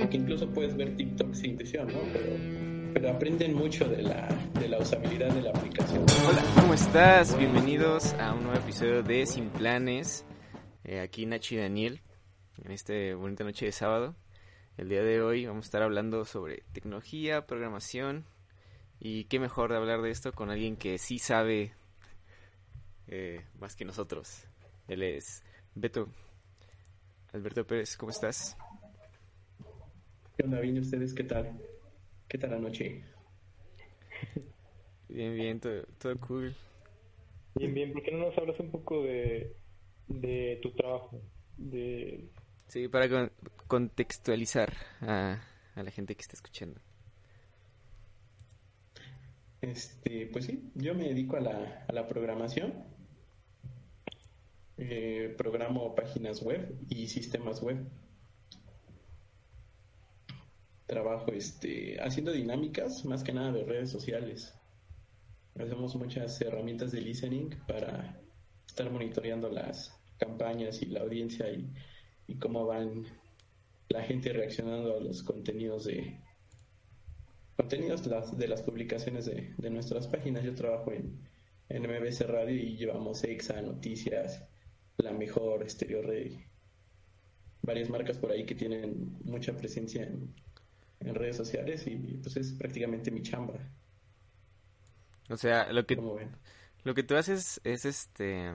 Porque incluso puedes ver TikTok sin intención, ¿no? Pero, aprenden mucho de la, de la usabilidad de la aplicación. Hola, ¿cómo estás? Bienvenidos a un nuevo episodio de Sin Planes. Eh, aquí Nachi y Daniel, en esta bonita noche de sábado. El día de hoy vamos a estar hablando sobre tecnología, programación y qué mejor de hablar de esto con alguien que sí sabe eh, más que nosotros. Él es Beto. Alberto Pérez, ¿cómo estás? ¿Qué onda? ¿Bien ustedes? ¿Qué tal? ¿Qué tal la noche? Bien, bien, todo, todo cool. Bien, bien, ¿por qué no nos hablas un poco de, de tu trabajo? De... Sí, para con- contextualizar a, a la gente que está escuchando. Este, pues sí, yo me dedico a la, a la programación. Eh, programo páginas web y sistemas web. Trabajo este, haciendo dinámicas, más que nada de redes sociales. Hacemos muchas herramientas de listening para estar monitoreando las campañas y la audiencia y, cómo van la gente reaccionando a los contenidos de, contenidos las- de las publicaciones de, de nuestras páginas. Yo trabajo en, en MBC Radio y llevamos EXA, Noticias, La Mejor, Stereo Rey. Varias marcas por ahí que tienen mucha presencia en, en redes sociales y pues es prácticamente mi chamba, O sea, lo que, lo que tú haces es este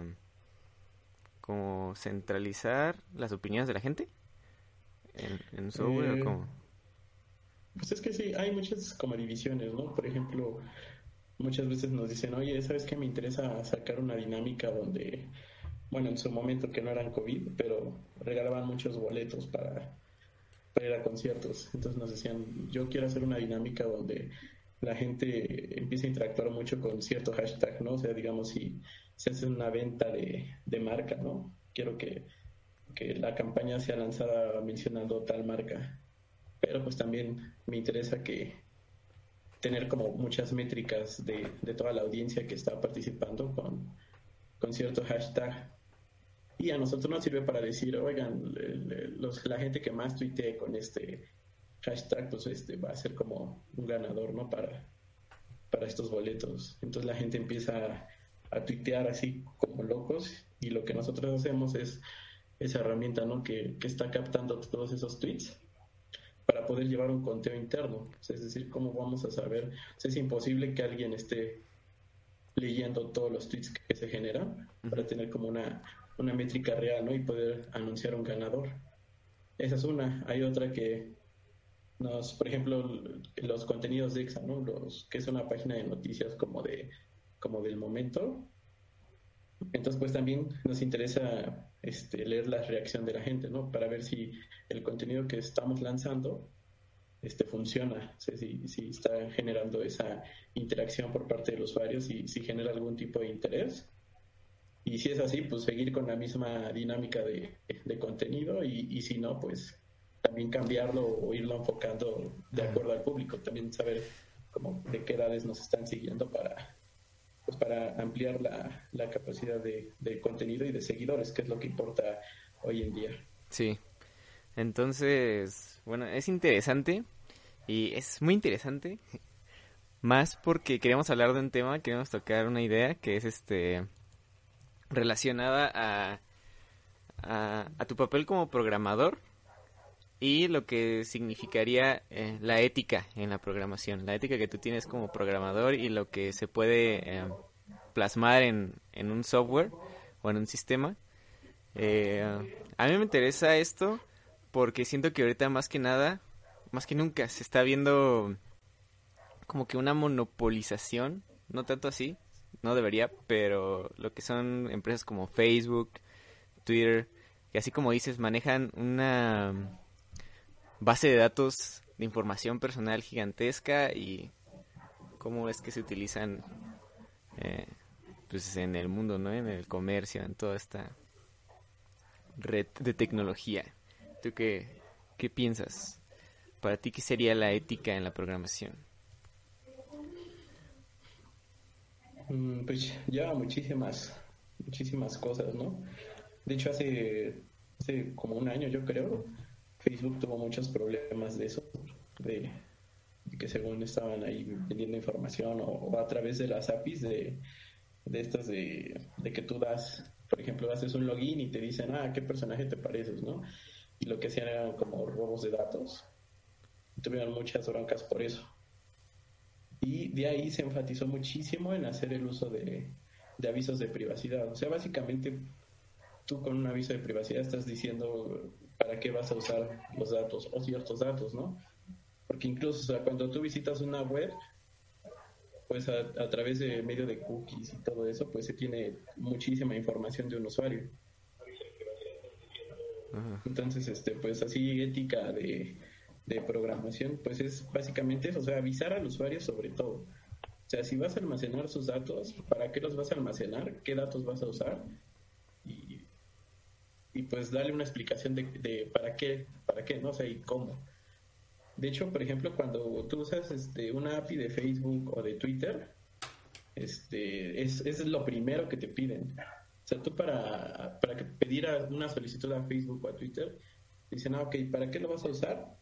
como centralizar las opiniones de la gente en, en software Eh, o cómo? Pues es que sí, hay muchas como divisiones, ¿no? Por ejemplo, muchas veces nos dicen, oye, ¿sabes qué? Me interesa sacar una dinámica donde, bueno, en su momento que no eran COVID, pero regalaban muchos boletos para, para ir a conciertos. Entonces nos decían, yo quiero hacer una dinámica donde la gente empiece a interactuar mucho con cierto hashtag, ¿no? O sea, digamos, si se hace una venta de, de marca, ¿no? Quiero que, que la campaña sea lanzada mencionando tal marca pero pues también me interesa que tener como muchas métricas de, de toda la audiencia que está participando con, con cierto hashtag. Y a nosotros nos sirve para decir, oigan, los- la gente que más tuitee con este hashtag, pues este va a ser como un ganador, ¿no? Para, para estos boletos. Entonces la gente empieza a, a tuitear así como locos y lo que nosotros hacemos es esa herramienta, ¿no? Que, que está captando todos esos tweets para poder llevar un conteo interno. O sea, es decir, ¿cómo vamos a saber? O sea, es imposible que alguien esté leyendo todos los tweets que se generan para tener como una, una métrica real, ¿no? Y poder anunciar un ganador. Esa es una. Hay otra que nos, por ejemplo, los contenidos de EXA, ¿no? Los, que es una página de noticias como de como del momento. Entonces, pues también nos interesa este, leer la reacción de la gente, ¿no? Para ver si el contenido que estamos lanzando este, funciona, o sea, si, si está generando esa interacción por parte del usuario, si, si genera algún tipo de interés. Y si es así, pues seguir con la misma dinámica de, de contenido y, y si no, pues también cambiarlo o irlo enfocando de acuerdo al público, también saber como de qué edades nos están siguiendo para, pues para ampliar la, la capacidad de, de contenido y de seguidores, que es lo que importa hoy en día. Sí. Entonces, bueno, es interesante y es muy interesante más porque queremos hablar de un tema, queremos tocar una idea que es este relacionada a, a, tu papel como programador y lo que significaría eh, la ética en la programación, la ética que tú tienes como programador y lo que se puede eh, plasmar en, en un software o en un sistema. Eh, a mí me interesa esto porque siento que ahorita más que nada, más que nunca, se está viendo como que una monopolización, no tanto así, no debería, pero lo que son empresas como Facebook, Twitter, que así como dices, manejan una base de datos de información personal gigantesca y cómo es que se utilizan eh, pues en el mundo, ¿no? En el comercio, en toda esta red de tecnología. ¿Tú qué, qué piensas? Para ti, ¿qué sería la ética en la programación? Mm, pues ya muchísimas, muchísimas cosas, ¿no? De hecho, hace, hace como un año, yo creo, Facebook tuvo muchos problemas de eso, de, que según estaban ahí vendiendo información o, a través de las APIs de, de estas de, de, que tú das, por ejemplo, haces un login y te dicen, ah, ¿qué personaje te pareces, no? Y lo que hacían eran como robos de datos. Tuvieron muchas broncas por eso. Y de ahí se enfatizó muchísimo en hacer el uso de, de avisos de privacidad. O sea, básicamente tú con un aviso de privacidad estás diciendo para qué vas a usar los datos o ciertos datos, ¿no? Porque incluso, o sea, cuando tú visitas una web, pues a, través de medio de cookies y todo eso, pues se tiene muchísima información de un usuario. Entonces, este, pues así ética de, de programación, pues es básicamente eso, o sea, avisar al usuario sobre todo. O sea, si vas a almacenar sus datos, ¿para qué los vas a almacenar? ¿Qué datos vas a usar? Y, y pues darle una explicación de, de, para qué, para qué, no sé, y cómo. De hecho, por ejemplo, cuando tú usas este, una API de Facebook o de Twitter, este, es, es lo primero que te piden. O sea, tú para, para pedir una solicitud a Facebook o a Twitter, dicen, ah, ok, ¿para qué lo vas a usar?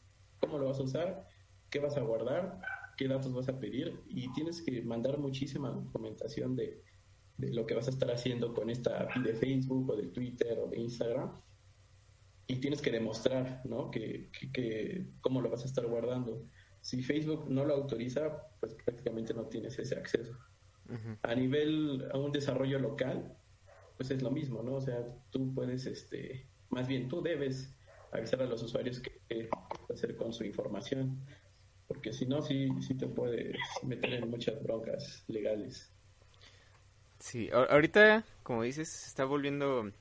¿Cómo lo vas a usar? ¿Qué vas a guardar? ¿Qué datos vas a pedir? Y tienes que mandar muchísima documentación de, de lo que vas a estar haciendo con esta API de Facebook o de Twitter o de Instagram y tienes que demostrar, ¿no? Que, que, cómo lo vas a estar guardando. Si Facebook no lo autoriza, pues prácticamente no tienes ese acceso. A nivel, a un desarrollo local, pues es lo mismo, ¿no? O sea, tú puedes, este, más bien tú debes avisar a los usuarios qué hacer con su información, porque si no, sí, sí te puedes meter en muchas broncas legales. Sí, ahorita, como dices, se está volviendo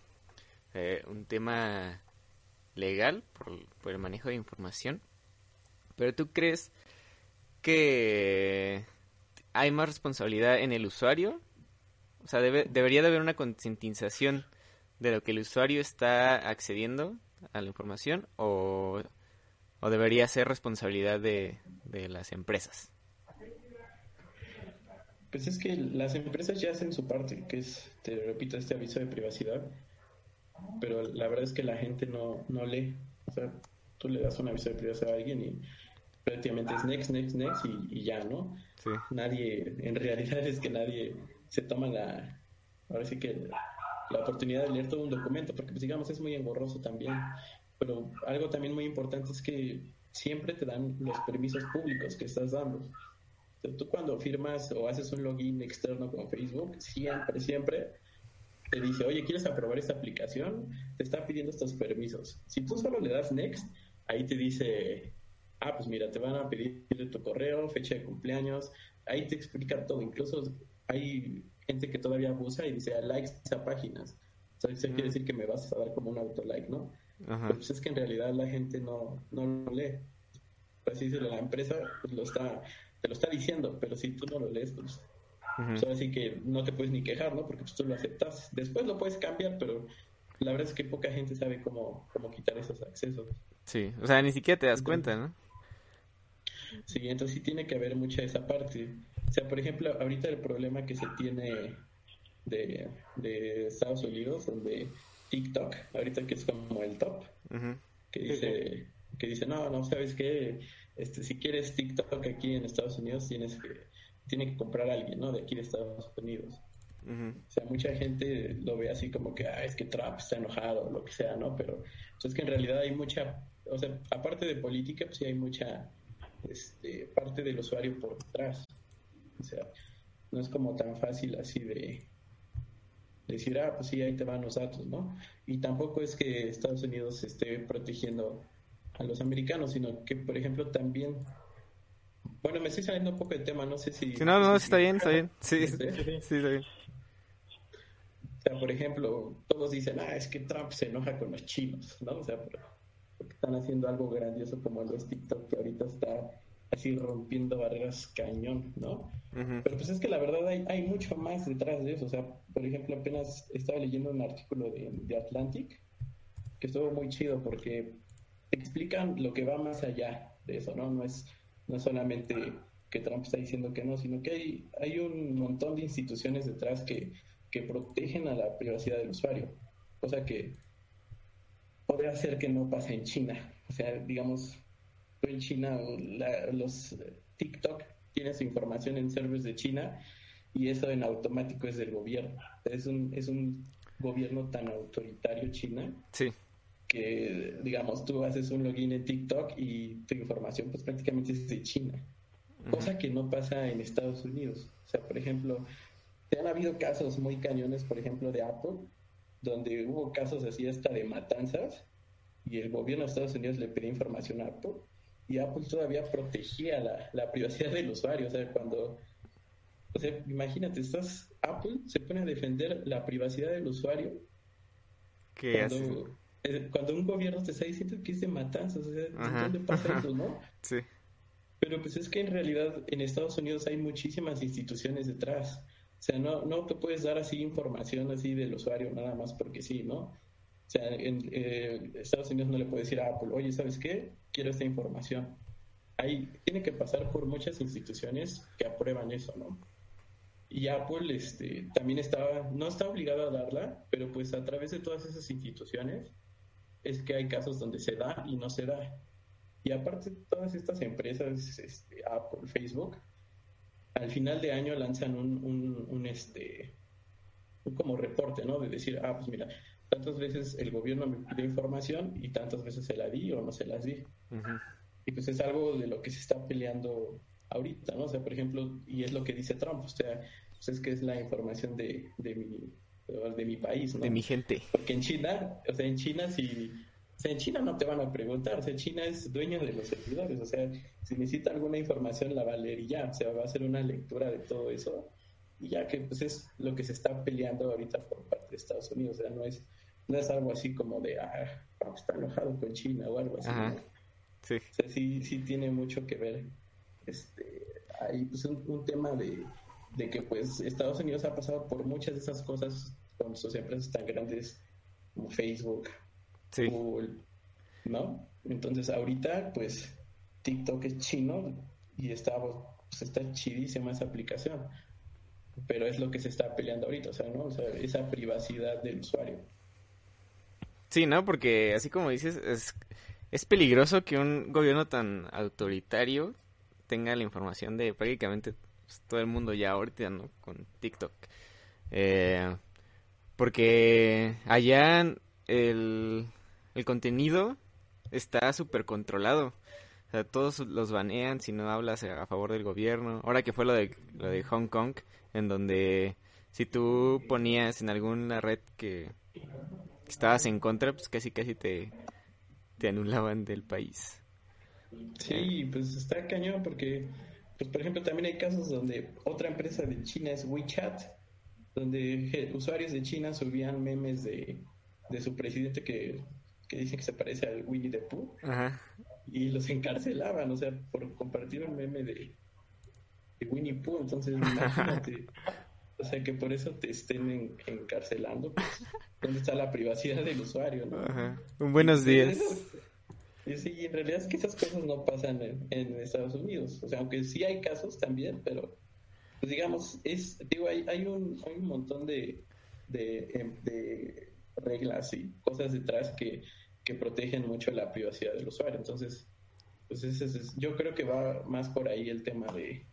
eh, un tema legal por, el manejo de información. Pero tú crees que hay más responsabilidad en el usuario? O sea, debe, debería de haber una concientización de lo que el usuario está accediendo a la información o, o debería ser responsabilidad de, de las empresas? Pues es que las empresas ya hacen su parte, que es, te repito, este aviso de privacidad pero la verdad es que la gente no, no lee. O sea, tú le das un aviso de privacidad a alguien y prácticamente es next, next, next y, ya, ¿no? Nadie, en realidad es que nadie se toma la, ahora sí que la oportunidad de leer todo un documento, porque pues digamos es muy engorroso también. Pero algo también muy importante es que siempre te dan los permisos públicos que estás dando. tú cuando firmas o haces un login externo con Facebook, siempre, siempre te dice, oye, ¿quieres aprobar esta aplicación? Te está pidiendo estos permisos. Si tú solo le das next, ahí te dice, ah, pues mira, te van a pedir tu correo, fecha de cumpleaños, ahí te explica todo. Incluso hay gente que todavía abusa y dice, likes a páginas. O sea, eso quiere decir que me vas a dar como un auto like, ¿no? pues es que en realidad la gente no, no lo lee. Así dice la empresa, pues lo está, te lo está diciendo, pero si tú no lo lees, pues así que no te puedes ni quejar, ¿no? Porque pues, tú lo aceptas. Después lo puedes cambiar, pero la verdad es que poca gente sabe cómo, cómo quitar esos accesos. Sí, o sea, ni siquiera te das cuenta, ¿no? Sí, entonces sí tiene que haber mucha esa parte. O sea, por ejemplo, ahorita el problema que se tiene de, de Estados Unidos, donde TikTok, ahorita que es como el top, que dice, que dice, no, no, ¿sabes qué? Este, si quieres TikTok aquí en Estados Unidos tienes que tiene que comprar a alguien, ¿no? De aquí de Estados Unidos. O sea, mucha gente lo ve así como que, ah, es que Trump está enojado, o lo que sea, ¿no? Pero pues, es que en realidad hay mucha, o sea, aparte de política, pues sí hay mucha este, parte del usuario por detrás. O sea, no es como tan fácil así de decir, ah, pues sí, ahí te van los datos, ¿no? Y tampoco es que Estados Unidos esté protegiendo a los americanos, sino que, por ejemplo, también bueno, me estoy saliendo un poco de tema, no sé si... no, no, está bien, está bien. Sí, sí, está bien. sea, por ejemplo, todos dicen, ah, es que Trump se enoja con los chinos, ¿no? O sea, porque están haciendo algo grandioso como los TikTok que ahorita está así rompiendo barreras cañón, ¿no? Pero pues es que la verdad hay, hay mucho más detrás de eso. O sea, por ejemplo, apenas estaba leyendo un artículo de, de Atlantic que estuvo muy chido porque explican lo que va más allá de eso, ¿no? No es, no solamente que Trump está diciendo que no, sino que hay, hay un montón de instituciones detrás que, que protegen a la privacidad del usuario, cosa que podría ser que no pase en China. O sea, digamos, en China los TikTok tienen su información en servers de China y eso en automático es del gobierno. Es un, es un gobierno tan autoritario China sí que, digamos, tú haces un login en TikTok y tu información pues prácticamente es de China, cosa que no pasa en Estados Unidos. O sea, por ejemplo, se han habido casos muy cañones, por ejemplo, de Apple, donde hubo casos así hasta de matanzas y el gobierno de Estados Unidos le pedía información a Apple y Apple todavía protegía la, la privacidad del usuario. O sea, cuando, o sea, imagínate, estás, Apple se pone a defender la privacidad del usuario. ¿Qué hace? cuando un gobierno te está diciendo que es de matanzas, o sea, ¿dónde pasa eso, no? Sí. Pero pues es que en realidad en Estados Unidos hay muchísimas instituciones detrás. O sea, no, no te puedes dar así información así del usuario nada más porque sí, ¿no? O sea, en eh, Estados Unidos no le puede decir a Apple, oye, ¿sabes qué? Quiero esta información. Ahí tiene que pasar por muchas instituciones que aprueban eso, ¿no? Y Apple este, también estaba, no está obligado a darla, pero pues a través de todas esas instituciones es que hay casos donde se da y no se da. Y aparte, todas estas empresas, este, Apple, Facebook, al final de año lanzan un, un, este, un como reporte, ¿no? De decir, ah, pues mira, tantas veces el gobierno me pide información y tantas veces se la di o no se las di. Y pues es algo de lo que se está peleando ahorita, ¿no? O sea, por ejemplo, y es lo que dice Trump, o sea, pues es que es la información de, de mi de mi país, ¿no? De mi gente. Porque en China, o sea, en China si, o sea, en China no te van a preguntar, o sea, China es dueño de los servidores, o sea, si necesita alguna información la va a leer y ya, o sea, va a hacer una lectura de todo eso y ya que pues es lo que se está peleando ahorita por parte de Estados Unidos, o sea, no es no es algo así como de, ah, está enojado con China o algo así. Sí. O sea, sí, sí tiene mucho que ver este, ahí pues un tema de de que pues Estados Unidos ha pasado por muchas de esas cosas con sus empresas tan grandes como Facebook, Google, ¿no? Entonces ahorita pues TikTok es chino y está, pues, está chidísima esa aplicación, pero es lo que se está peleando ahorita, o sea, ¿no? O sea, esa privacidad del usuario. Sí, ¿no? Porque así como dices, es, es peligroso que un gobierno tan autoritario tenga la información de prácticamente pues, todo el mundo ya ahorita, ¿no? Con TikTok. Eh, porque allá el, el contenido está súper controlado. O sea, todos los banean si no hablas a favor del gobierno. Ahora que fue lo de, lo de Hong Kong, en donde si tú ponías en alguna red que, estabas en contra, pues casi casi te, te anulaban del país. Sí, pues está cañón porque pues por ejemplo también hay casos donde otra empresa de China es WeChat, donde usuarios de China subían memes de, su presidente que, dicen que se parece al Winnie the Pooh y los encarcelaban, o sea, por compartir un meme de, Winnie Pooh, entonces imagínate. O sea, que por eso te estén encarcelando, pues, ¿dónde está la privacidad del usuario? ¿no? Un buenos días. Y sí, en realidad es que esas cosas no pasan en, Estados Unidos. O sea, aunque sí hay casos también, pero pues digamos, es, digo, hay, hay, un, hay un montón de, de, em, reglas y cosas detrás que, que, protegen mucho la privacidad del usuario. Entonces, pues ese es, yo creo que va más por ahí el tema de,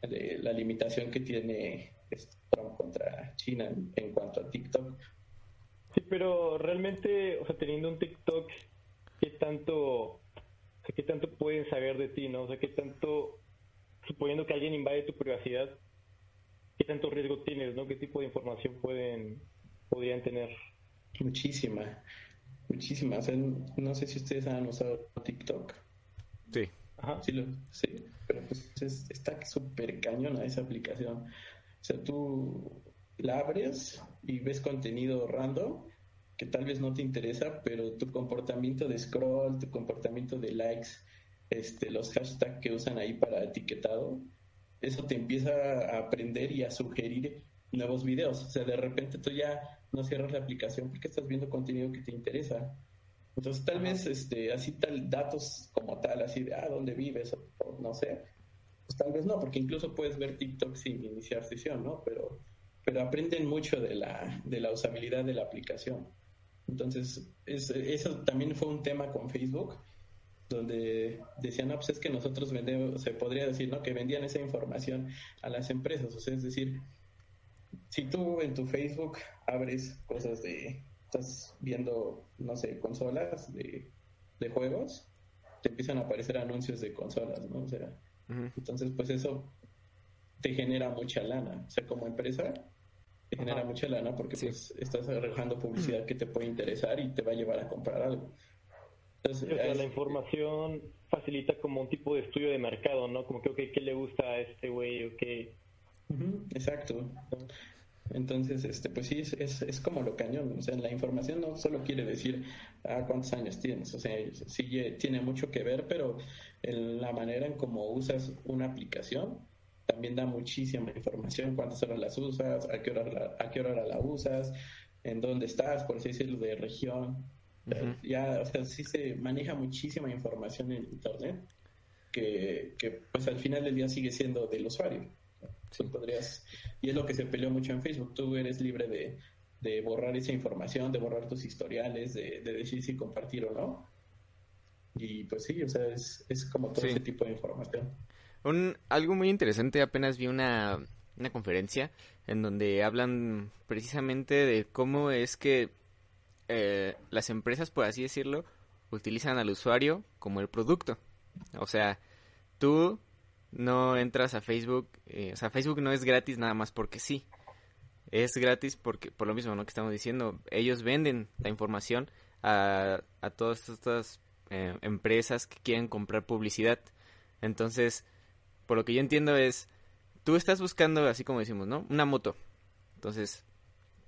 de la limitación que tiene Trump contra China en, en cuanto a TikTok. Sí, pero realmente, o sea, teniendo un TikTok qué tanto, qué tanto pueden saber de ti, ¿no? O sea, qué tanto, suponiendo que alguien invade tu privacidad, qué tanto riesgo tienes, ¿no? ¿Qué tipo de información pueden, podrían tener? Muchísima, muchísima. O sea, no sé si ustedes han usado TikTok. Sí. Ajá. Sí, lo, sí pero pues está súper cañona esa aplicación. O sea, tú la abres y ves contenido random que tal vez no te interesa, pero tu comportamiento de scroll, tu comportamiento de likes, este, los hashtags que usan ahí para etiquetado, eso te empieza a aprender y a sugerir nuevos videos. O sea, de repente tú ya no cierras la aplicación porque estás viendo contenido que te interesa. Entonces, tal vez este, así tal datos como tal, así de, ah, ¿dónde vives? O, no sé. Pues tal vez no, porque incluso puedes ver TikTok sin iniciar sesión, ¿no? Pero, pero aprenden mucho de la, de la usabilidad de la aplicación. Entonces, eso también fue un tema con Facebook, donde decían, no, pues es que nosotros vendemos, se podría decir, ¿no? Que vendían esa información a las empresas. O sea, es decir, si tú en tu Facebook abres cosas de, estás viendo, no sé, consolas de, juegos, te empiezan a aparecer anuncios de consolas, ¿no? O sea, entonces, pues eso te genera mucha lana. O sea, como empresa, te genera mucha lana porque pues estás arrojando publicidad que te puede interesar y te va a llevar a comprar algo. Entonces, la información facilita como un tipo de estudio de mercado, ¿no? Como que, okay, ¿qué le gusta a este güey? o qué exacto. Entonces, este, pues sí, es, es, como lo cañón. O sea, la información no solo quiere decir ah, cuántos años tienes. O sea, sí tiene mucho que ver, pero en la manera en cómo usas una aplicación también da muchísima información, cuántas horas las usas, a qué hora la, a qué hora la usas, en dónde estás, por así decirlo, de región. Ya, o sea, sí se maneja muchísima información en Internet que, que, pues al final del día sigue siendo del usuario. Podrías, y es lo que se peleó mucho en Facebook, tú eres libre de, de borrar esa información, de borrar tus historiales, de, de, decir si compartir o no. Y pues sí, o sea, es, es como todo ese tipo de información. Un, algo muy interesante, apenas vi una, conferencia en donde hablan precisamente de cómo es que eh, las empresas, por así decirlo, utilizan al usuario como el producto. O sea, tú no entras a Facebook, eh, o sea, Facebook no es gratis nada más porque sí. Es gratis porque, por lo mismo, ¿no? Que estamos diciendo, ellos venden la información a, a todas estas eh, empresas que quieren comprar publicidad. Entonces, por lo que yo entiendo es, tú estás buscando, así como decimos, ¿no? Una moto. Entonces,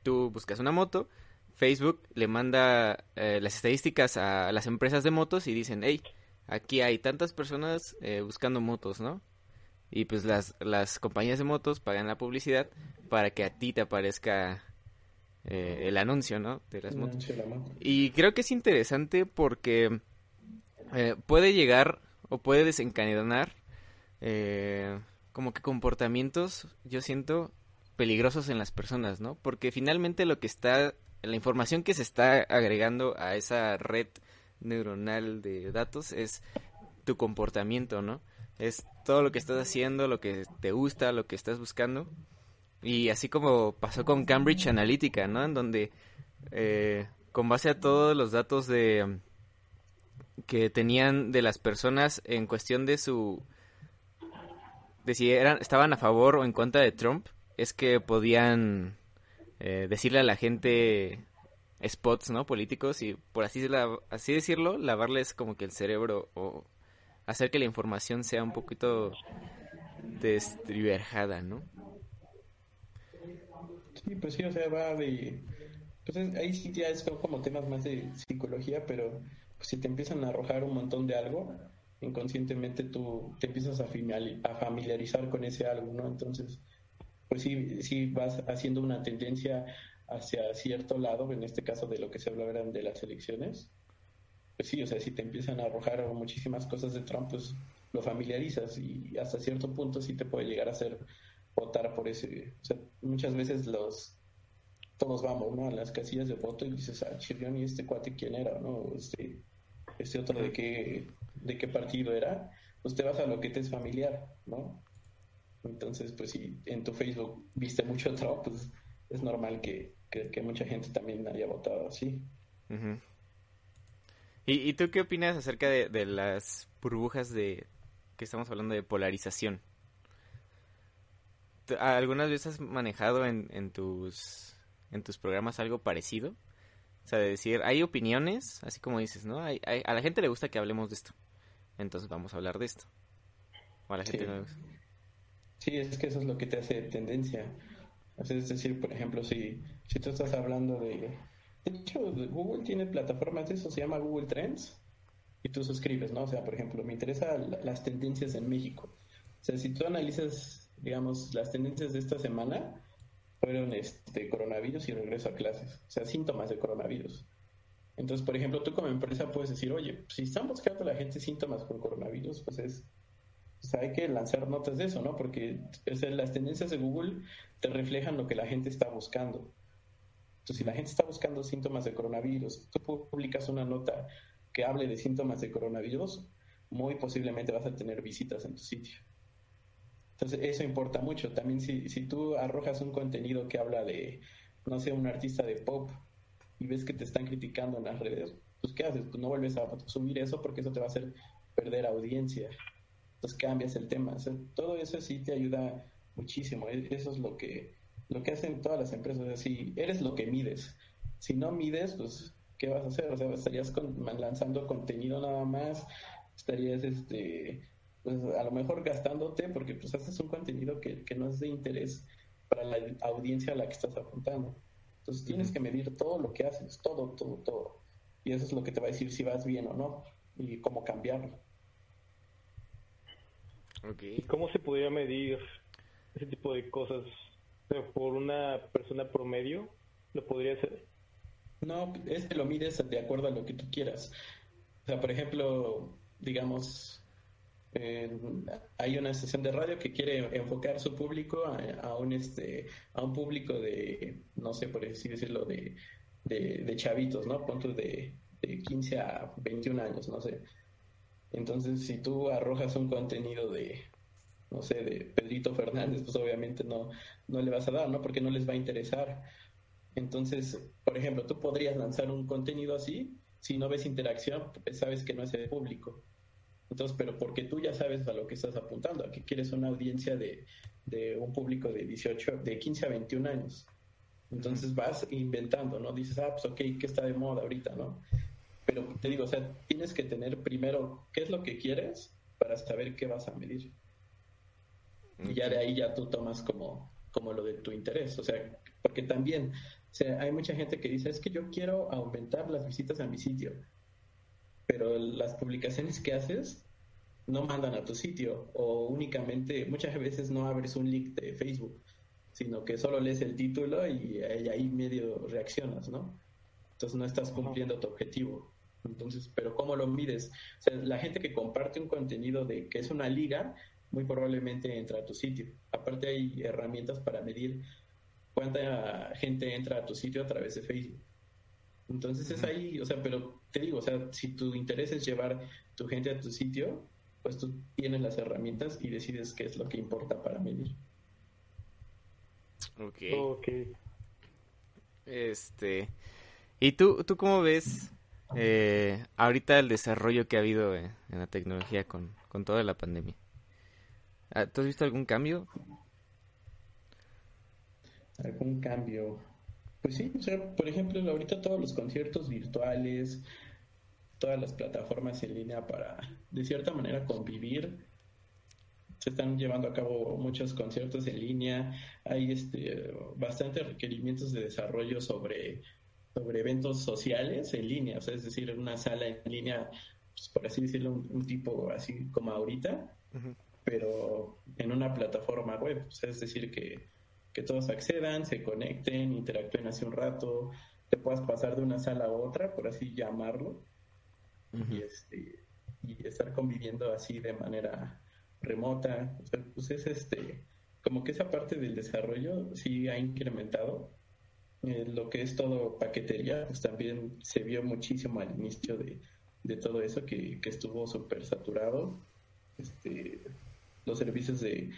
tú buscas una moto, Facebook le manda eh, las estadísticas a las empresas de motos y dicen, hey, aquí hay tantas personas eh, buscando motos, ¿no? Y pues las, las compañías de motos pagan la publicidad para que a ti te aparezca eh, el anuncio, ¿no? De las motos. Y creo que es interesante porque puede llegar o puede desencadenar eh, como que comportamientos, yo siento, peligrosos en las personas, ¿no? Porque finalmente lo que está, la información que se está agregando a esa red neuronal de datos es tu comportamiento, ¿no? Es todo lo que estás haciendo, lo que te gusta, lo que estás buscando. Y así como pasó con Cambridge Analytica, ¿no? En donde, eh, con base a todos los datos de que tenían de las personas en cuestión de su de si eran, estaban a favor o en contra de Trump, es que podían eh, decirle a la gente spots, ¿no? Políticos y por así, así decirlo, lavarles como que el cerebro o hacer que la información sea un poquito destriverjada, ¿no? Sí, pues sí, o sea, va de... Pues ahí sí ya es como temas más de psicología, pero pues si te empiezan a arrojar un montón de algo, inconscientemente tú te empiezas a familiarizar con ese algo, ¿no? Entonces, pues sí, sí vas haciendo una tendencia hacia cierto lado, en este caso de lo que se hablaban de las elecciones, pues sí, o sea, si te empiezan a arrojar muchísimas cosas de Trump, pues lo familiarizas y hasta cierto punto sí te puede llegar a hacer votar por ese, o sea, muchas veces los todos vamos, ¿no? A las casillas de voto y dices, ah, Chirión, ¿y este cuate quién era, no? Este, este otro de qué, de qué partido era, pues te vas a lo que te es familiar, ¿no? Entonces, pues si en tu Facebook viste mucho Trump, pues es normal que, mucha gente también haya votado así. ¿Y, tú qué opinas acerca de, las burbujas de que estamos hablando de polarización? ¿Algunas veces has manejado en, en, tus, en tus programas algo parecido? O sea, de decir, hay opiniones, así como dices, ¿no? Hay, a la gente le gusta que hablemos de esto. Entonces vamos a hablar de esto. O a la gente sí. Sí, es que eso es lo que te hace tendencia. Es decir, por ejemplo, si, si tú estás hablando de... De hecho, Google tiene plataformas de eso, se llama Google Trends, y tú suscribes, ¿no? O sea, por ejemplo, me interesan las tendencias en México. O sea, si tú analizas, digamos, las tendencias de esta semana, fueron este coronavirus y regreso a clases, o sea, síntomas de coronavirus. Entonces, por ejemplo, tú como empresa puedes decir, oye, si están buscando a la gente síntomas por coronavirus, pues es, pues hay que lanzar notas de eso, ¿no? Porque las tendencias de Google te reflejan lo que la gente está buscando. Si la gente está buscando síntomas de coronavirus, tú publicas una nota que hable de síntomas de coronavirus, muy posiblemente vas a tener visitas en tu sitio. Entonces, eso importa mucho. También si, si tú arrojas un contenido que habla de, no sé, un artista de pop y ves que te están criticando en las redes, pues ¿qué haces? Pues no vuelves a subir eso porque eso te va a hacer perder audiencia. Entonces cambias el tema. todo eso sí te ayuda muchísimo. E, eso es lo que, lo que hacen todas las empresas. si eres lo que mides. Si no mides, pues ¿qué vas a hacer? O sea, estarías lanzando contenido nada más, estarías este pues a lo mejor gastándote porque pues haces un contenido que, que no es de interés para la audiencia a la que estás apuntando. Entonces tienes que medir todo lo que haces, todo, todo, todo. Y eso es lo que te va a decir si vas bien o no y cómo cambiarlo. Okay. ¿Cómo se podría medir ese tipo de cosas? ¿Por una persona promedio lo podría hacer? No, es que lo mides de acuerdo a lo que tú quieras. O sea, por ejemplo, digamos, hay una estación de radio que quiere enfocar su público a, un este a un público de no sé por así decirlo de, de, chavitos no puntos de, de 15 a 21 años no sé entonces si tú arrojas un contenido de no sé de Pedrito Fernández pues obviamente no no le vas a dar no porque no les va a interesar entonces por ejemplo tú podrías lanzar un contenido así si no ves interacción pues sabes que no es el público entonces, pero porque tú ya sabes a lo que estás apuntando, a que quieres una audiencia de, de un público de 18, de 15 a 21 años. Entonces vas inventando, ¿no? Dices, ah, pues ok, ¿qué está de moda ahorita, no? Pero te digo, o sea, tienes que tener primero qué es lo que quieres para saber qué vas a medir. Y ya de ahí ya tú tomas como, como lo de tu interés. O sea, porque también, o sea, hay mucha gente que dice, es que yo quiero aumentar las visitas a mi sitio pero las publicaciones que haces no mandan a tu sitio o únicamente muchas veces no abres un link de Facebook, sino que solo lees el título y, ahí medio reaccionas, ¿no? Entonces no estás cumpliendo tu objetivo. Entonces, pero ¿cómo lo mides? O sea, la gente que comparte un contenido de que es una liga, muy probablemente entra a tu sitio. Aparte hay herramientas para medir cuánta gente entra a tu sitio a través de Facebook. Entonces es ahí, o sea, pero te digo, o sea, si tu interés es llevar tu gente a tu sitio, pues tú tienes las herramientas y decides qué es lo que importa para medir. Ok. Ok. Este. ¿Y tú, tú cómo ves eh, ahorita el desarrollo que ha habido en, la tecnología con, con toda la pandemia? Ah, ¿Tú has visto algún cambio? ¿Algún cambio? Pues sí, o sea, por ejemplo, ahorita todos los conciertos virtuales, todas las plataformas en línea para, de cierta manera, convivir. Se están llevando a cabo muchos conciertos en línea. Hay este, bastantes requerimientos de desarrollo sobre, sobre eventos sociales en línea, o sea, es decir, una sala en línea, pues, por así decirlo, un, tipo así como ahorita, pero en una plataforma web. O sea, es decir, que que todos accedan, se conecten, interactúen hace un rato, te puedas pasar de una sala a otra, por así llamarlo, y, este, y estar conviviendo así de manera remota. pues es este, como que esa parte del desarrollo sí ha incrementado. Eh, lo que es todo paquetería, pues también se vio muchísimo al inicio de, de todo eso, que, que estuvo súper saturado. Este, los servicios de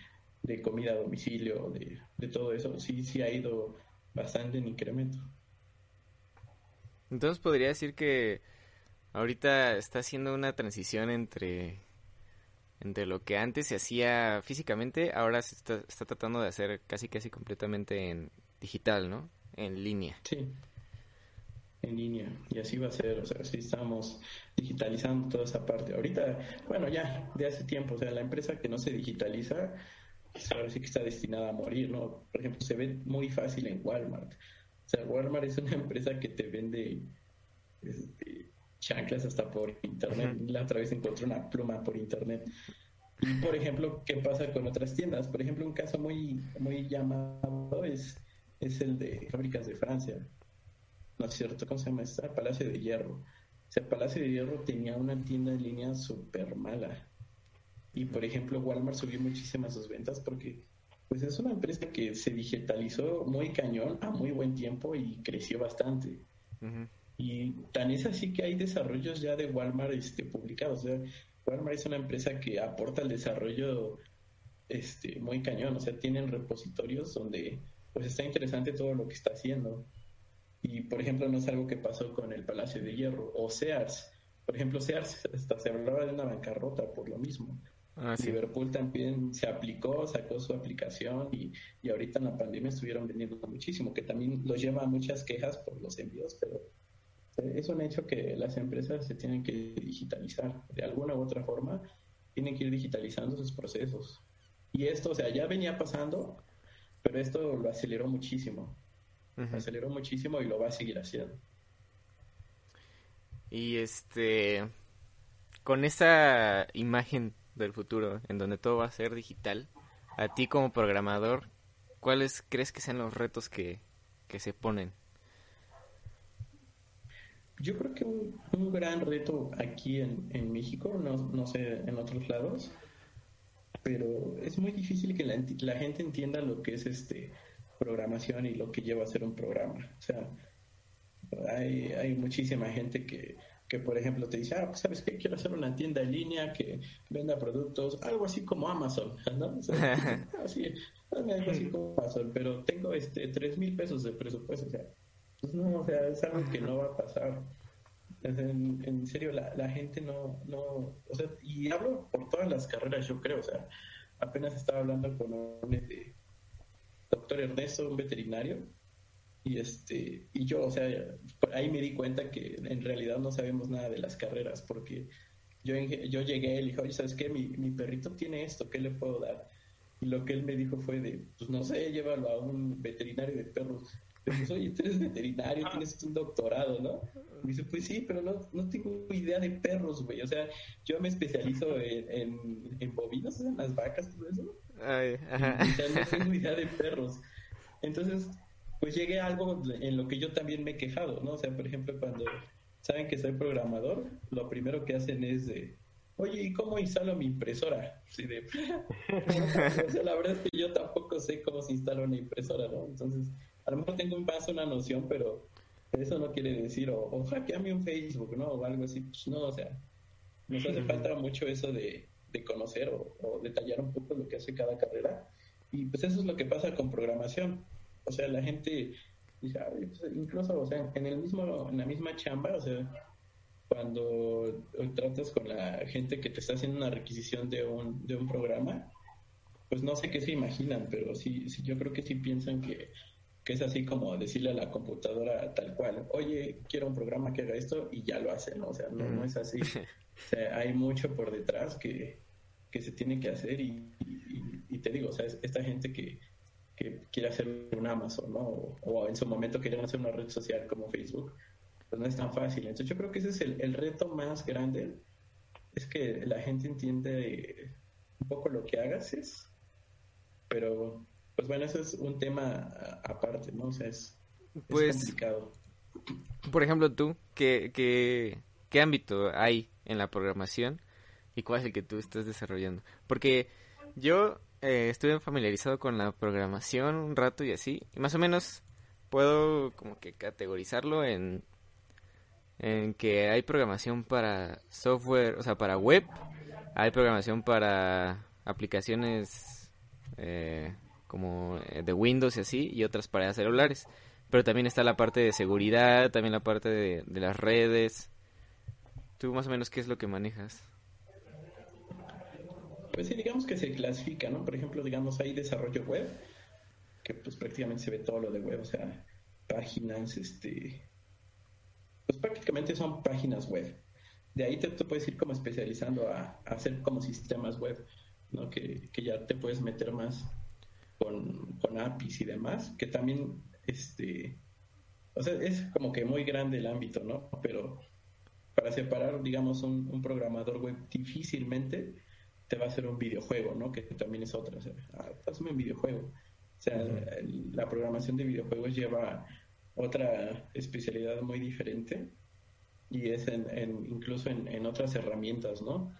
de comida a domicilio, de, de todo eso, sí, sí ha ido bastante en incremento. Entonces podría decir que ahorita está haciendo una transición entre, entre lo que antes se hacía físicamente, ahora se está, está tratando de hacer casi casi completamente en digital, ¿no? En línea. Sí, en línea. Y así va a ser, o sea, sí estamos digitalizando toda esa parte. Ahorita, bueno, ya de hace tiempo, o sea, la empresa que no se digitaliza, pues, ahora sí que está destinada a morir, ¿no? Por ejemplo, se ve muy fácil en Walmart. O sea, Walmart es una empresa que te vende este, chanclas hasta por internet. La otra vez encontré una pluma por internet. Y, por ejemplo, ¿qué pasa con otras tiendas? Por ejemplo, un caso muy, muy llamado es, es el de Fábricas de Francia. ¿No es cierto? ¿Cómo se llama esta? Palacio de Hierro. O sea, Palacio de Hierro tenía una tienda en línea súper mala. Y, por ejemplo, Walmart subió muchísimas sus ventas porque pues es una empresa que se digitalizó muy cañón a muy buen tiempo y creció bastante. Y tan es así que hay desarrollos ya de Walmart este, publicados. O sea, Walmart es una empresa que aporta el desarrollo este, muy cañón. O sea, tienen repositorios donde pues está interesante todo lo que está haciendo. Y, por ejemplo, no es algo que pasó con el Palacio de Hierro o Sears. Por ejemplo, Sears hasta se hablaba de una bancarrota por lo mismo. Ah, Liverpool también se aplicó, sacó su aplicación y, y, ahorita en la pandemia estuvieron vendiendo muchísimo, que también los lleva a muchas quejas por los envíos, pero es un hecho que las empresas se tienen que digitalizar de alguna u otra forma, tienen que ir digitalizando sus procesos. Y esto, o sea, ya venía pasando, pero esto lo aceleró muchísimo. Aceleró muchísimo y lo va a seguir haciendo. Y este, con esa imagen del futuro, en donde todo va a ser digital, a ti como programador, ¿cuáles crees que sean los retos que, se ponen? Yo creo que un, gran reto aquí en, en México, no, no, sé en otros lados, pero es muy difícil que la, la, gente entienda lo que es este programación y lo que lleva a ser un programa. O sea, hay, hay muchísima gente que que por ejemplo te dice, ah, pues sabes que quiero hacer una tienda en línea que venda productos, algo así como Amazon, ¿no? así, algo así como Amazon, pero tengo este tres mil pesos de presupuesto, o sea, pues no, o sea, es algo que no va a pasar. En, en serio, la, la, gente no, no, o sea, y hablo por todas las carreras, yo creo, o sea, apenas estaba hablando con un este, doctor Ernesto, un veterinario, y este y yo o sea ahí me di cuenta que en realidad no sabemos nada de las carreras porque yo yo llegué y le dije oye sabes qué mi, mi perrito tiene esto qué le puedo dar y lo que él me dijo fue de pues no sé llévalo a un veterinario de perros. Pues, oye tú eres veterinario tienes un doctorado no me dice pues sí pero no, no tengo idea de perros güey o sea yo me especializo en, en, en bovinos en las vacas todo eso Ay, ajá. de perros entonces pues llegué a algo en lo que yo también me he quejado, ¿no? O sea, por ejemplo, cuando saben que soy programador, lo primero que hacen es de, oye, ¿y cómo instalo mi impresora? Sí, de, o sea, la verdad es que yo tampoco sé cómo se instala una impresora, ¿no? Entonces, a lo mejor tengo un paso, una noción, pero eso no quiere decir, o, o hackeame un Facebook, ¿no? O algo así, pues no, o sea, nos hace falta mucho eso de, de conocer o, o detallar un poco lo que hace cada carrera. Y pues eso es lo que pasa con programación o sea, la gente dice, pues, incluso, o sea, en el mismo, en la misma chamba, o sea, cuando tratas con la gente que te está haciendo una requisición de un, de un programa, pues no sé qué se imaginan, pero sí, sí yo creo que sí piensan que, que es así como decirle a la computadora tal cual, oye, quiero un programa que haga esto y ya lo hace, ¿no? O sea, no, no es así. O sea, hay mucho por detrás que, que se tiene que hacer y, y te digo, o sea, esta gente que, que quiere hacer un Amazon, ¿no? O, en su momento quieren hacer una red social como Facebook, pues no es tan fácil. Entonces yo creo que ese es el, reto más grande, es que la gente entiende un poco lo que hagas es, pero pues bueno, ese es un tema aparte, ¿no? O sea, es, pues, complicado. Por ejemplo, tú, ¿qué, qué, ¿qué ámbito hay en la programación y cuál es el que tú estás desarrollando? Porque yo eh, estuve familiarizado con la programación un rato y así. Y más o menos puedo como que categorizarlo en, en que hay programación para software, o sea, para web. Hay programación para aplicaciones eh, como eh, de Windows y así, y otras para celulares. Pero también está la parte de seguridad, también la parte de, de las redes. ¿Tú más o menos qué es lo que manejas? Pues sí, digamos que se clasifica, ¿no? Por ejemplo, digamos, hay desarrollo web, que pues prácticamente se ve todo lo de web, o sea, páginas, este, pues prácticamente son páginas web. De ahí te, puedes ir como especializando a, hacer como sistemas web. ¿no? Que, que ya te puedes meter más con, con APIs y demás, que también, este, o sea, es como que muy grande el ámbito, ¿no? Pero para separar, digamos, un, un programador web difícilmente te va a hacer un videojuego, ¿no? Que también es otra, o sea, ah, un videojuego. O sea, la programación de videojuegos lleva otra especialidad muy diferente y es en, incluso en, en, otras herramientas, ¿no?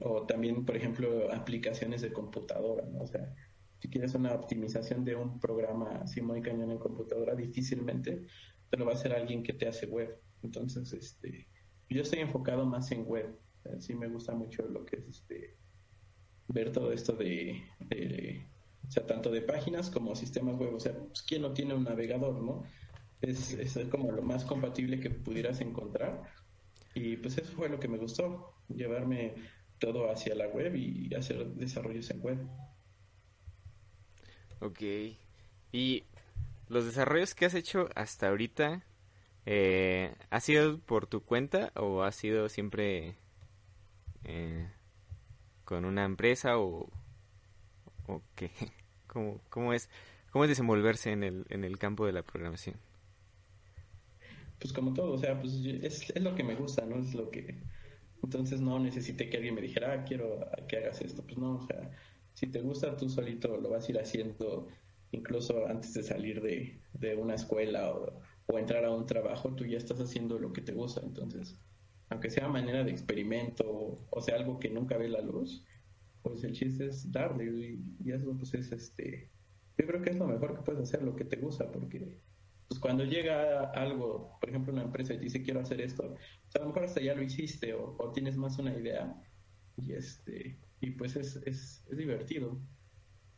O también, por ejemplo, aplicaciones de computadora, ¿no? O sea, si quieres una optimización de un programa así muy cañón en computadora, difícilmente te lo va a hacer alguien que te hace web. Entonces, este, yo estoy enfocado más en web. sí me gusta mucho lo que es este ver todo esto de, o sea, tanto de páginas como sistemas web. O sea, pues, ¿quién no tiene un navegador, no? Es, es como lo más compatible que pudieras encontrar. Y pues eso fue lo que me gustó, llevarme todo hacia la web y hacer desarrollos en web. Ok. ¿Y los desarrollos que has hecho hasta ahorita, eh, ha sido por tu cuenta o ha sido siempre eh, con una empresa o, o qué? ¿Cómo, ¿Cómo, es, ¿Cómo es desenvolverse en el, en el campo de la programación? Pues como todo, o sea, pues es, es lo que me gusta, ¿no? Es lo que... Entonces no necesité que alguien me dijera, ah, quiero que hagas esto. Pues no, o sea, si te gusta tú solito lo vas a ir haciendo incluso antes de salir de, de una escuela o, entrar a un trabajo, tú ya estás haciendo lo que te gusta. Entonces, aunque sea manera de experimento o sea algo que nunca ve la luz, pues el chiste es darle y, eso pues es este, yo creo que es lo mejor que puedes hacer, lo que te gusta, porque pues cuando llega algo, por ejemplo una empresa y te dice quiero hacer esto, pues, a lo mejor hasta ya lo hiciste o, o tienes más una idea y este y pues es, es, es, divertido.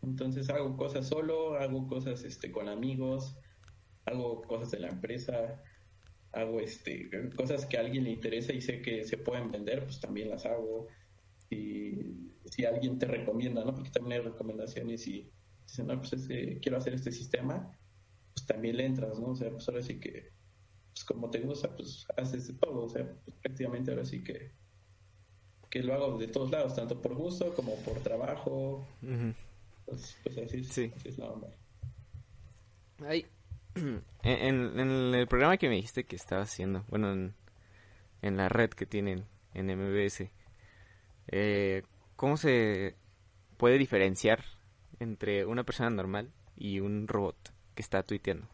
Entonces hago cosas solo, hago cosas este, con amigos, hago cosas de la empresa, hago este, cosas que a alguien le interesa y sé que se pueden vender, pues también las hago. Y si alguien te recomienda, ¿no? Porque también hay recomendaciones y dicen, no, pues este, quiero hacer este sistema, pues también le entras, ¿no? O sea, pues ahora sí que, pues como te gusta, pues haces de todo, o sea, pues prácticamente ahora sí que que lo hago de todos lados, tanto por gusto como por trabajo. pues, pues, así, es, la onda. En, el programa que me dijiste que estaba haciendo, bueno, en, la red que tienen en MBS, eh, ¿cómo se puede diferenciar entre una persona normal y un robot que está tuiteando?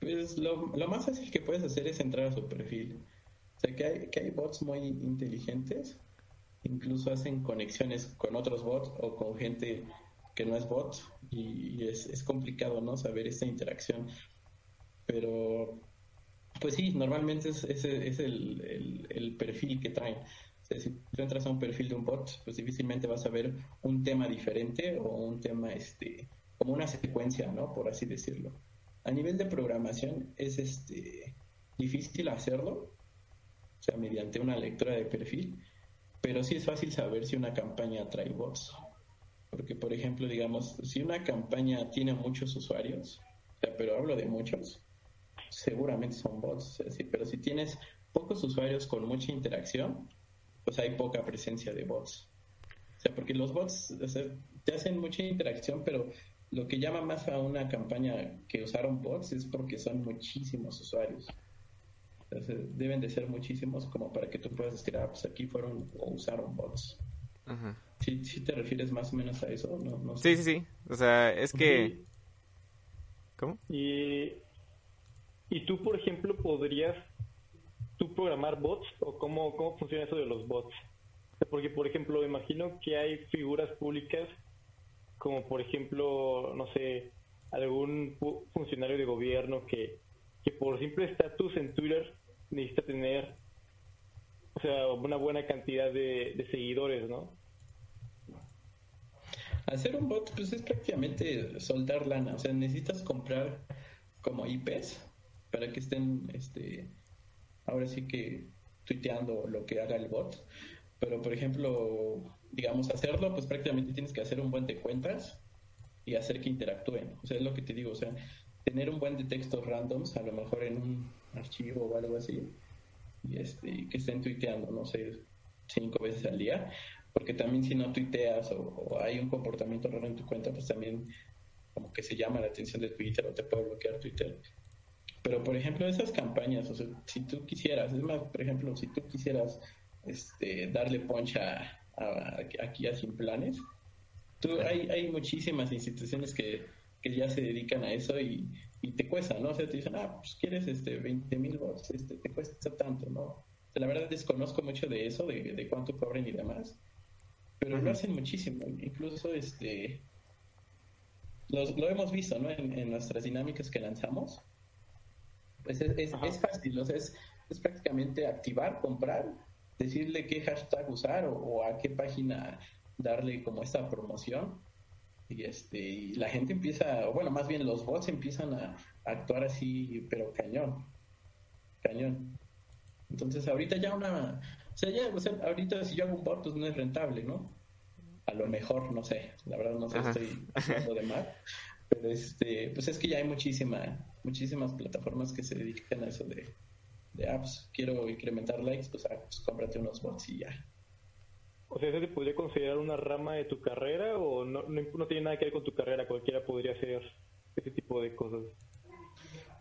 Pues lo, lo más fácil que puedes hacer es entrar a su perfil sea, que hay, que hay bots muy inteligentes, incluso hacen conexiones con otros bots o con gente que no es bot y, es, es, complicado, ¿no? Saber esta interacción. Pero, pues sí, normalmente es, es, es el, el, perfil que traen. O sea, si tú entras a un perfil de un bot, pues difícilmente vas a ver un tema diferente o un tema, este, como una secuencia, ¿no? Por así decirlo. A nivel de programación es este difícil hacerlo o sea, mediante una lectura de perfil, pero sí es fácil saber si una campaña trae bots. Porque, por ejemplo, digamos, si una campaña tiene muchos usuarios, pero hablo de muchos, seguramente son bots. pero si tienes pocos usuarios con mucha interacción, pues hay poca presencia de bots. O sea, porque los bots te hacen mucha interacción, pero lo que llama más a una campaña que usaron bots es porque son muchísimos usuarios deben de ser muchísimos como para que tú puedas decir, ah, pues aquí fueron o usaron bots. Ajá. ¿Sí, te refieres más o menos a eso? No, Sí, sí, sí. O sea, es que... ¿Cómo? Y, y tú, por ejemplo, podrías tú programar bots o cómo, cómo funciona eso de los bots. Porque, por ejemplo, imagino que hay figuras públicas como, por ejemplo, no sé, algún funcionario de gobierno que, que por simple estatus en Twitter necesita tener, o sea, una buena cantidad de, seguidores, ¿no? Hacer un bot, pues es prácticamente soltar lana, o sea, necesitas comprar como IPs para que estén, este, ahora sí que tuiteando lo que haga el bot, pero por ejemplo, digamos, hacerlo, pues prácticamente tienes que hacer un buen de cuentas y hacer que interactúen, o sea, es lo que te digo, o sea, tener un buen de textos randoms, a lo mejor en un archivo o algo así, y este, que estén tuiteando, no sé, cinco veces al día, porque también si no tuiteas o, hay un comportamiento raro en tu cuenta, pues también como que se llama la atención de Twitter o te puede bloquear Twitter. Pero, por ejemplo, esas campañas, o sea, si tú quisieras, es más, por ejemplo, si tú quisieras este, darle poncha a, aquí a Sin Planes, tú, hay, hay muchísimas instituciones que, que ya se dedican a eso y, y te cuesta, ¿no? O sea, te dicen, ah, pues quieres este 20 mil bots, este, te cuesta tanto, ¿no? la verdad desconozco mucho de eso, de, de cuánto cobren y demás, pero lo hacen muchísimo. Incluso este lo hemos visto, ¿no? En, nuestras dinámicas que lanzamos. Pues es, es, fácil, o sea, es, es, prácticamente activar, comprar, decirle qué hashtag usar o, a qué página darle como esta promoción y este y la gente empieza, o bueno, más bien los bots empiezan a, actuar así, pero cañón, cañón. Entonces ahorita ya una, o sea, ya, o sea, ahorita si yo hago un bot, pues no es rentable, ¿no? A lo mejor, no sé, la verdad no sé, estoy hablando de mal, pero este, pues es que ya hay muchísima, muchísimas plataformas que se dedican a eso de, de apps. Quiero incrementar likes, pues, ah, pues cómprate unos bots y ya. O sea, ¿eso te podría considerar una rama de tu carrera o no, no, tiene nada que ver con tu carrera? Cualquiera podría hacer ese tipo de cosas.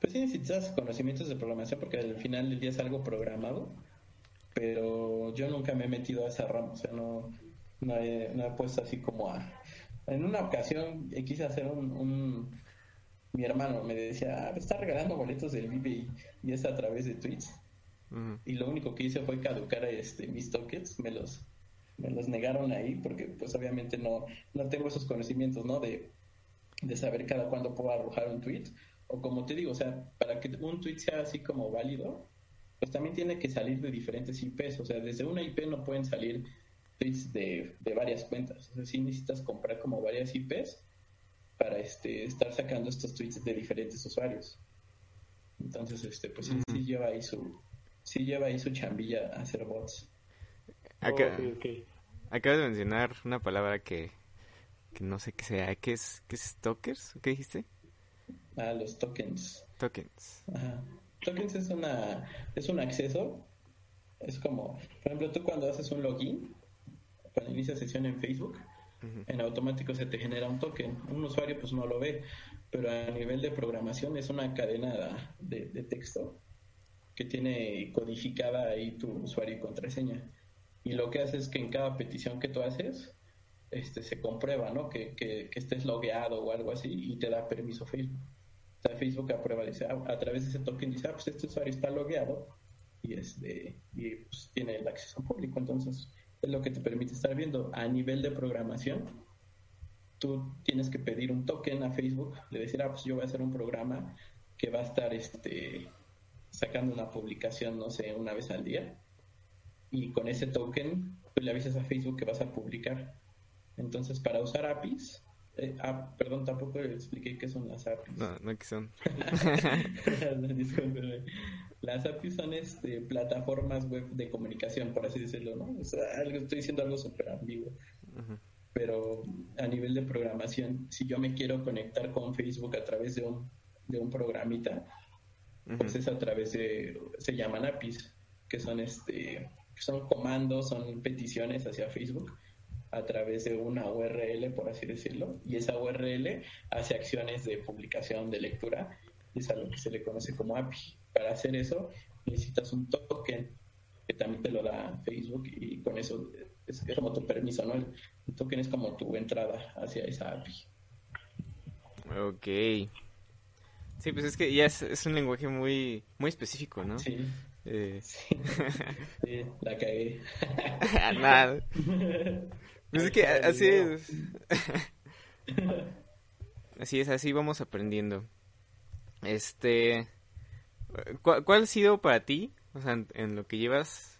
Pues sí necesitas conocimientos de programación porque al final del día es algo programado, pero yo nunca me he metido a esa rama, o sea, no, no, he, no he puesto así como a... En una ocasión quise hacer un, Mi hermano me decía, ah, está regalando boletos del Vive y, es a través de tweets. Y lo único que hice fue caducar este, mis tokens, me los me los negaron ahí porque pues obviamente no, no tengo esos conocimientos, ¿no? De, de saber cada cuándo puedo arrojar un tweet. O como te digo, o sea, para que un tweet sea así como válido, pues también tiene que salir de diferentes IPs. O sea, desde una IP no pueden salir tweets de, de varias cuentas. O sea, sí necesitas comprar como varias IPs para este, estar sacando estos tweets de diferentes usuarios. Entonces, este, pues sí, lleva ahí su, sí lleva ahí su chambilla a hacer bots. Acabas de mencionar una palabra que, que no sé qué sea. ¿Qué es, qué es tokens? ¿Qué dijiste? Ah, los tokens. Tokens. Ajá. Tokens es una es un acceso. Es como, por ejemplo, tú cuando haces un login, cuando inicias sesión en Facebook, en automático se te genera un token. Un usuario pues no lo ve, pero a nivel de programación es una cadena de, de texto que tiene codificada ahí tu usuario y contraseña y lo que hace es que en cada petición que tú haces, este, se comprueba, ¿no? Que, que, estés logueado o algo así y te da permiso Facebook. Facebook aprueba, dice, ah, a través de ese token dice, ah, pues este usuario está logueado y, este, y pues, tiene el acceso público. Entonces, es lo que te permite estar viendo. A nivel de programación, tú tienes que pedir un token a Facebook, le decir, ah, pues yo voy a hacer un programa que va a estar este, sacando una publicación, no sé, una vez al día y con ese token tú le avisas a Facebook que vas a publicar. Entonces, para usar APIs, eh, ah, perdón, tampoco le expliqué qué son las APIs. No, no qué son. Las APIs son este, plataformas web de comunicación, por así decirlo, ¿no? O sea, estoy diciendo algo súper ambiguo. Pero a nivel de programación, si yo me quiero conectar con Facebook a través de un, de un programita, pues es a través de, se llaman APIs, que son este son comandos, son peticiones hacia Facebook a través de una URL, por así decirlo, y esa URL hace acciones de publicación, de lectura, y es a lo que se le conoce como API. Para hacer eso necesitas un token que también te lo da Facebook y con eso es, como tu permiso, ¿no? El, token es como tu entrada hacia esa API. Ok. Sí, pues es que ya es, es un lenguaje muy, muy específico, ¿no? Sí. Eh... Sí, la cagué. Nada. Pues es que así es. así es, así vamos aprendiendo. Este. ¿Cuál, ha sido para ti, o sea, en, lo que llevas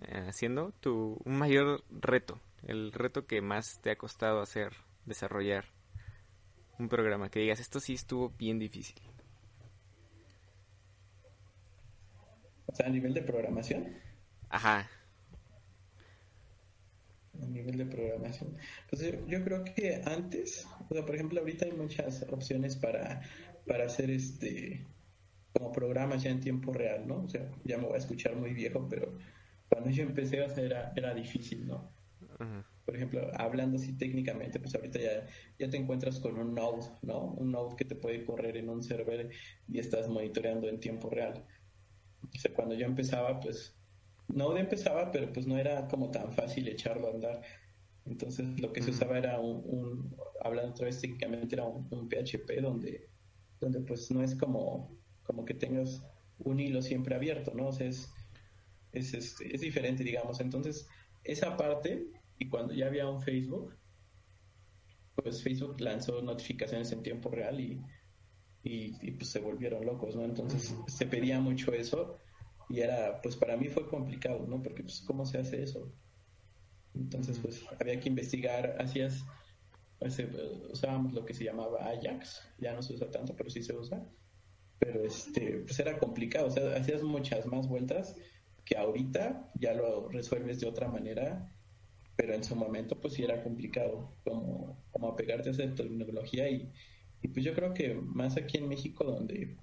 eh, haciendo, tu un mayor reto? El reto que más te ha costado hacer, desarrollar un programa. Que digas, esto sí estuvo bien difícil. O sea, a nivel de programación. Ajá. A nivel de programación. Pues yo, creo que antes, o sea, por ejemplo, ahorita hay muchas opciones para, para hacer este como programas ya en tiempo real, ¿no? O sea, ya me voy a escuchar muy viejo, pero cuando yo empecé, o sea, era, era difícil, ¿no? Por ejemplo, hablando así técnicamente, pues ahorita ya, ya te encuentras con un node, ¿no? Un node que te puede correr en un server y estás monitoreando en tiempo real. O sea, cuando yo empezaba, pues Node empezaba, pero pues no era como tan fácil echarlo a andar. Entonces lo que se usaba era un, hablando otra vez técnicamente, era un, PHP donde, donde pues no es como, como que tengas un hilo siempre abierto, ¿no? O sea, es, es, este, es diferente, digamos. Entonces, esa parte y cuando ya había un Facebook, pues Facebook lanzó notificaciones en tiempo real y, y, pues se volvieron locos, ¿no? Entonces se pedía mucho eso y era, pues para mí fue complicado, ¿no? Porque pues cómo se hace eso. Entonces pues había que investigar, hacías, usábamos lo que se llamaba Ajax, ya no se usa tanto, pero sí se usa. Pero este, pues era complicado, o sea, hacías muchas más vueltas que ahorita ya lo resuelves de otra manera pero en su momento pues sí era complicado como, como apegarte a esa tecnología y, y, pues yo creo que más aquí en México donde,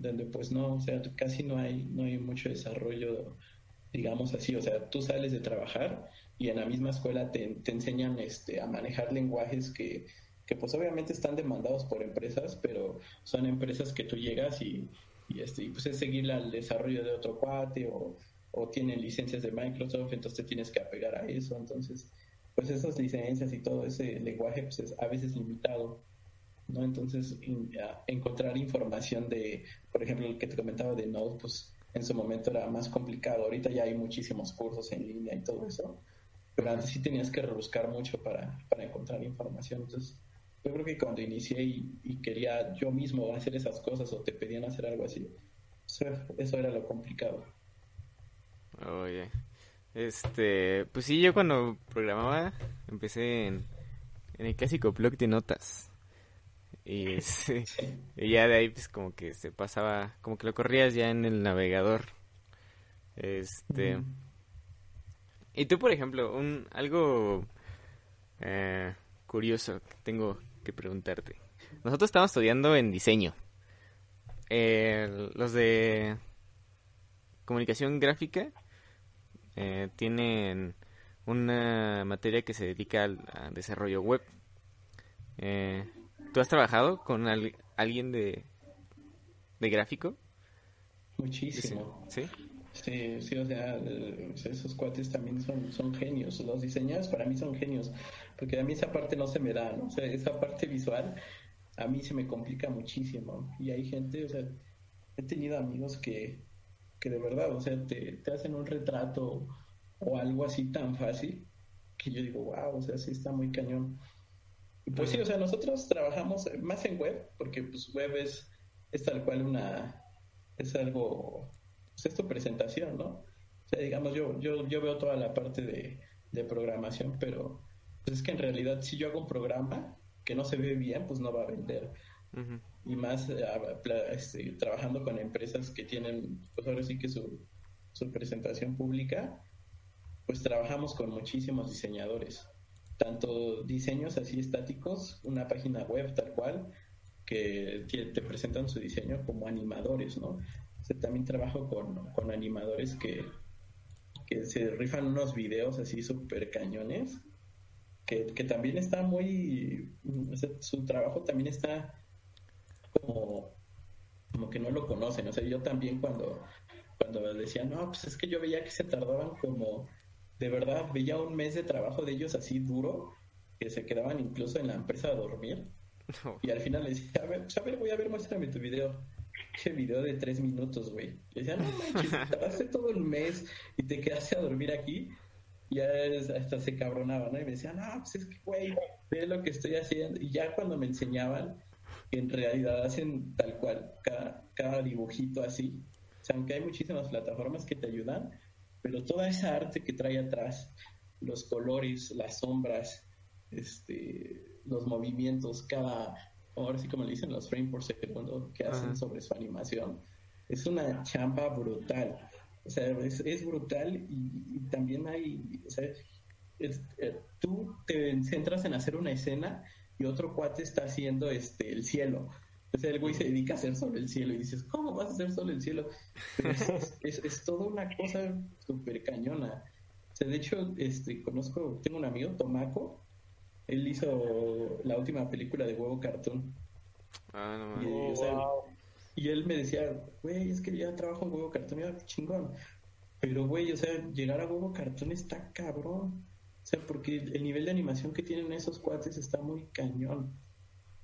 donde pues no, o sea, casi no hay, no hay mucho desarrollo, digamos así, o sea, tú sales de trabajar y en la misma escuela te, te enseñan este, a manejar lenguajes que, que pues obviamente están demandados por empresas, pero son empresas que tú llegas y, y, este, y pues es seguir el desarrollo de otro cuate o o tienen licencias de Microsoft, entonces te tienes que apegar a eso. Entonces, pues esas licencias y todo ese lenguaje pues es a veces limitado. ¿No? Entonces, encontrar información de, por ejemplo, el que te comentaba de Node, pues en su momento era más complicado. Ahorita ya hay muchísimos cursos en línea y todo eso, pero antes sí tenías que rebuscar mucho para, para encontrar información. Entonces, yo creo que cuando inicié y, quería yo mismo hacer esas cosas o te pedían hacer algo así, eso era lo complicado. Oye, este, pues sí, yo cuando programaba empecé en, el clásico blog de notas. Y, ya de ahí pues como que se pasaba, como que lo corrías ya en el navegador. Este... Y tú, por ejemplo, un algo eh, curioso que tengo que preguntarte. Nosotros estamos estudiando en diseño. los de comunicación gráfica eh, tienen una materia que se dedica al, desarrollo web. Eh, ¿Tú has trabajado con alguien de, de gráfico? Muchísimo. ¿Sí? Sí, sí, o sea, esos cuates también son, son genios. Los diseñadores para mí son genios, porque a mí esa parte no se me da, ¿no? O sea, esa parte visual a mí se me complica muchísimo. Y hay gente, o sea, he tenido amigos que, que de verdad, o sea, te, hacen un retrato o algo así tan fácil que yo digo, wow, o sea, sí está muy cañón. Pues sí, o sea, nosotros trabajamos más en web, porque pues web es, es tal cual una, es algo, pues es tu presentación, ¿no? O sea, digamos, yo, yo, yo veo toda la parte de, de programación, pero pues es que en realidad si yo hago un programa que no se ve bien, pues no va a vender. Y más eh, este, trabajando con empresas que tienen, pues ahora sí que su, su presentación pública, pues trabajamos con muchísimos diseñadores, tanto diseños así estáticos, una página web tal cual, que te presentan su diseño como animadores, ¿no? también trabajo con, con animadores que, que se rifan unos videos así súper cañones, que, que, también está muy, su trabajo también está como, como que no lo conocen. O sea, yo también cuando, cuando decían, no, pues es que yo veía que se tardaban como, de verdad, veía un mes de trabajo de ellos así duro, que se quedaban incluso en la empresa a dormir. Y al final les decía, a ver, a ver, voy a ver, muéstrame tu video. Qué video de tres minutos, güey. Le decía, no manches, tardaste todo el mes y te quedaste a dormir aquí. Y ya hasta se cabronaban, ¿no? Y me decían, no, pues es que, güey, ve lo que estoy haciendo. Y ya cuando me enseñaban, en realidad hacen tal cual cada, dibujito así. O sea, aunque hay muchísimas plataformas que te ayudan, pero toda esa arte que trae atrás, los colores, las sombras, este, los movimientos, cada, ahora sí como le dicen, los frames por segundo que hacen sobre su animación, es una chamba brutal. O sea, es, brutal y, también hay, o sea, eh, tú te centras en hacer una escena y otro cuate está haciendo este el cielo. Entonces el güey se dedica a hacer sobre el cielo y dices, ¿cómo vas a hacer sobre el cielo? es, es, toda una cosa súper cañona. O sea, de hecho, este, conozco, tengo un amigo, Tomaco, él hizo la última película de Huevo Cartoon. Ah, no y, o sea, y él me decía, güey, es que ya trabajo en Huevo Cartoon, ya chingón. Pero, güey, o sea, llegar a Huevo Cartoon está cabrón. O sea, porque el nivel de animación que tienen esos cuates está muy cañón.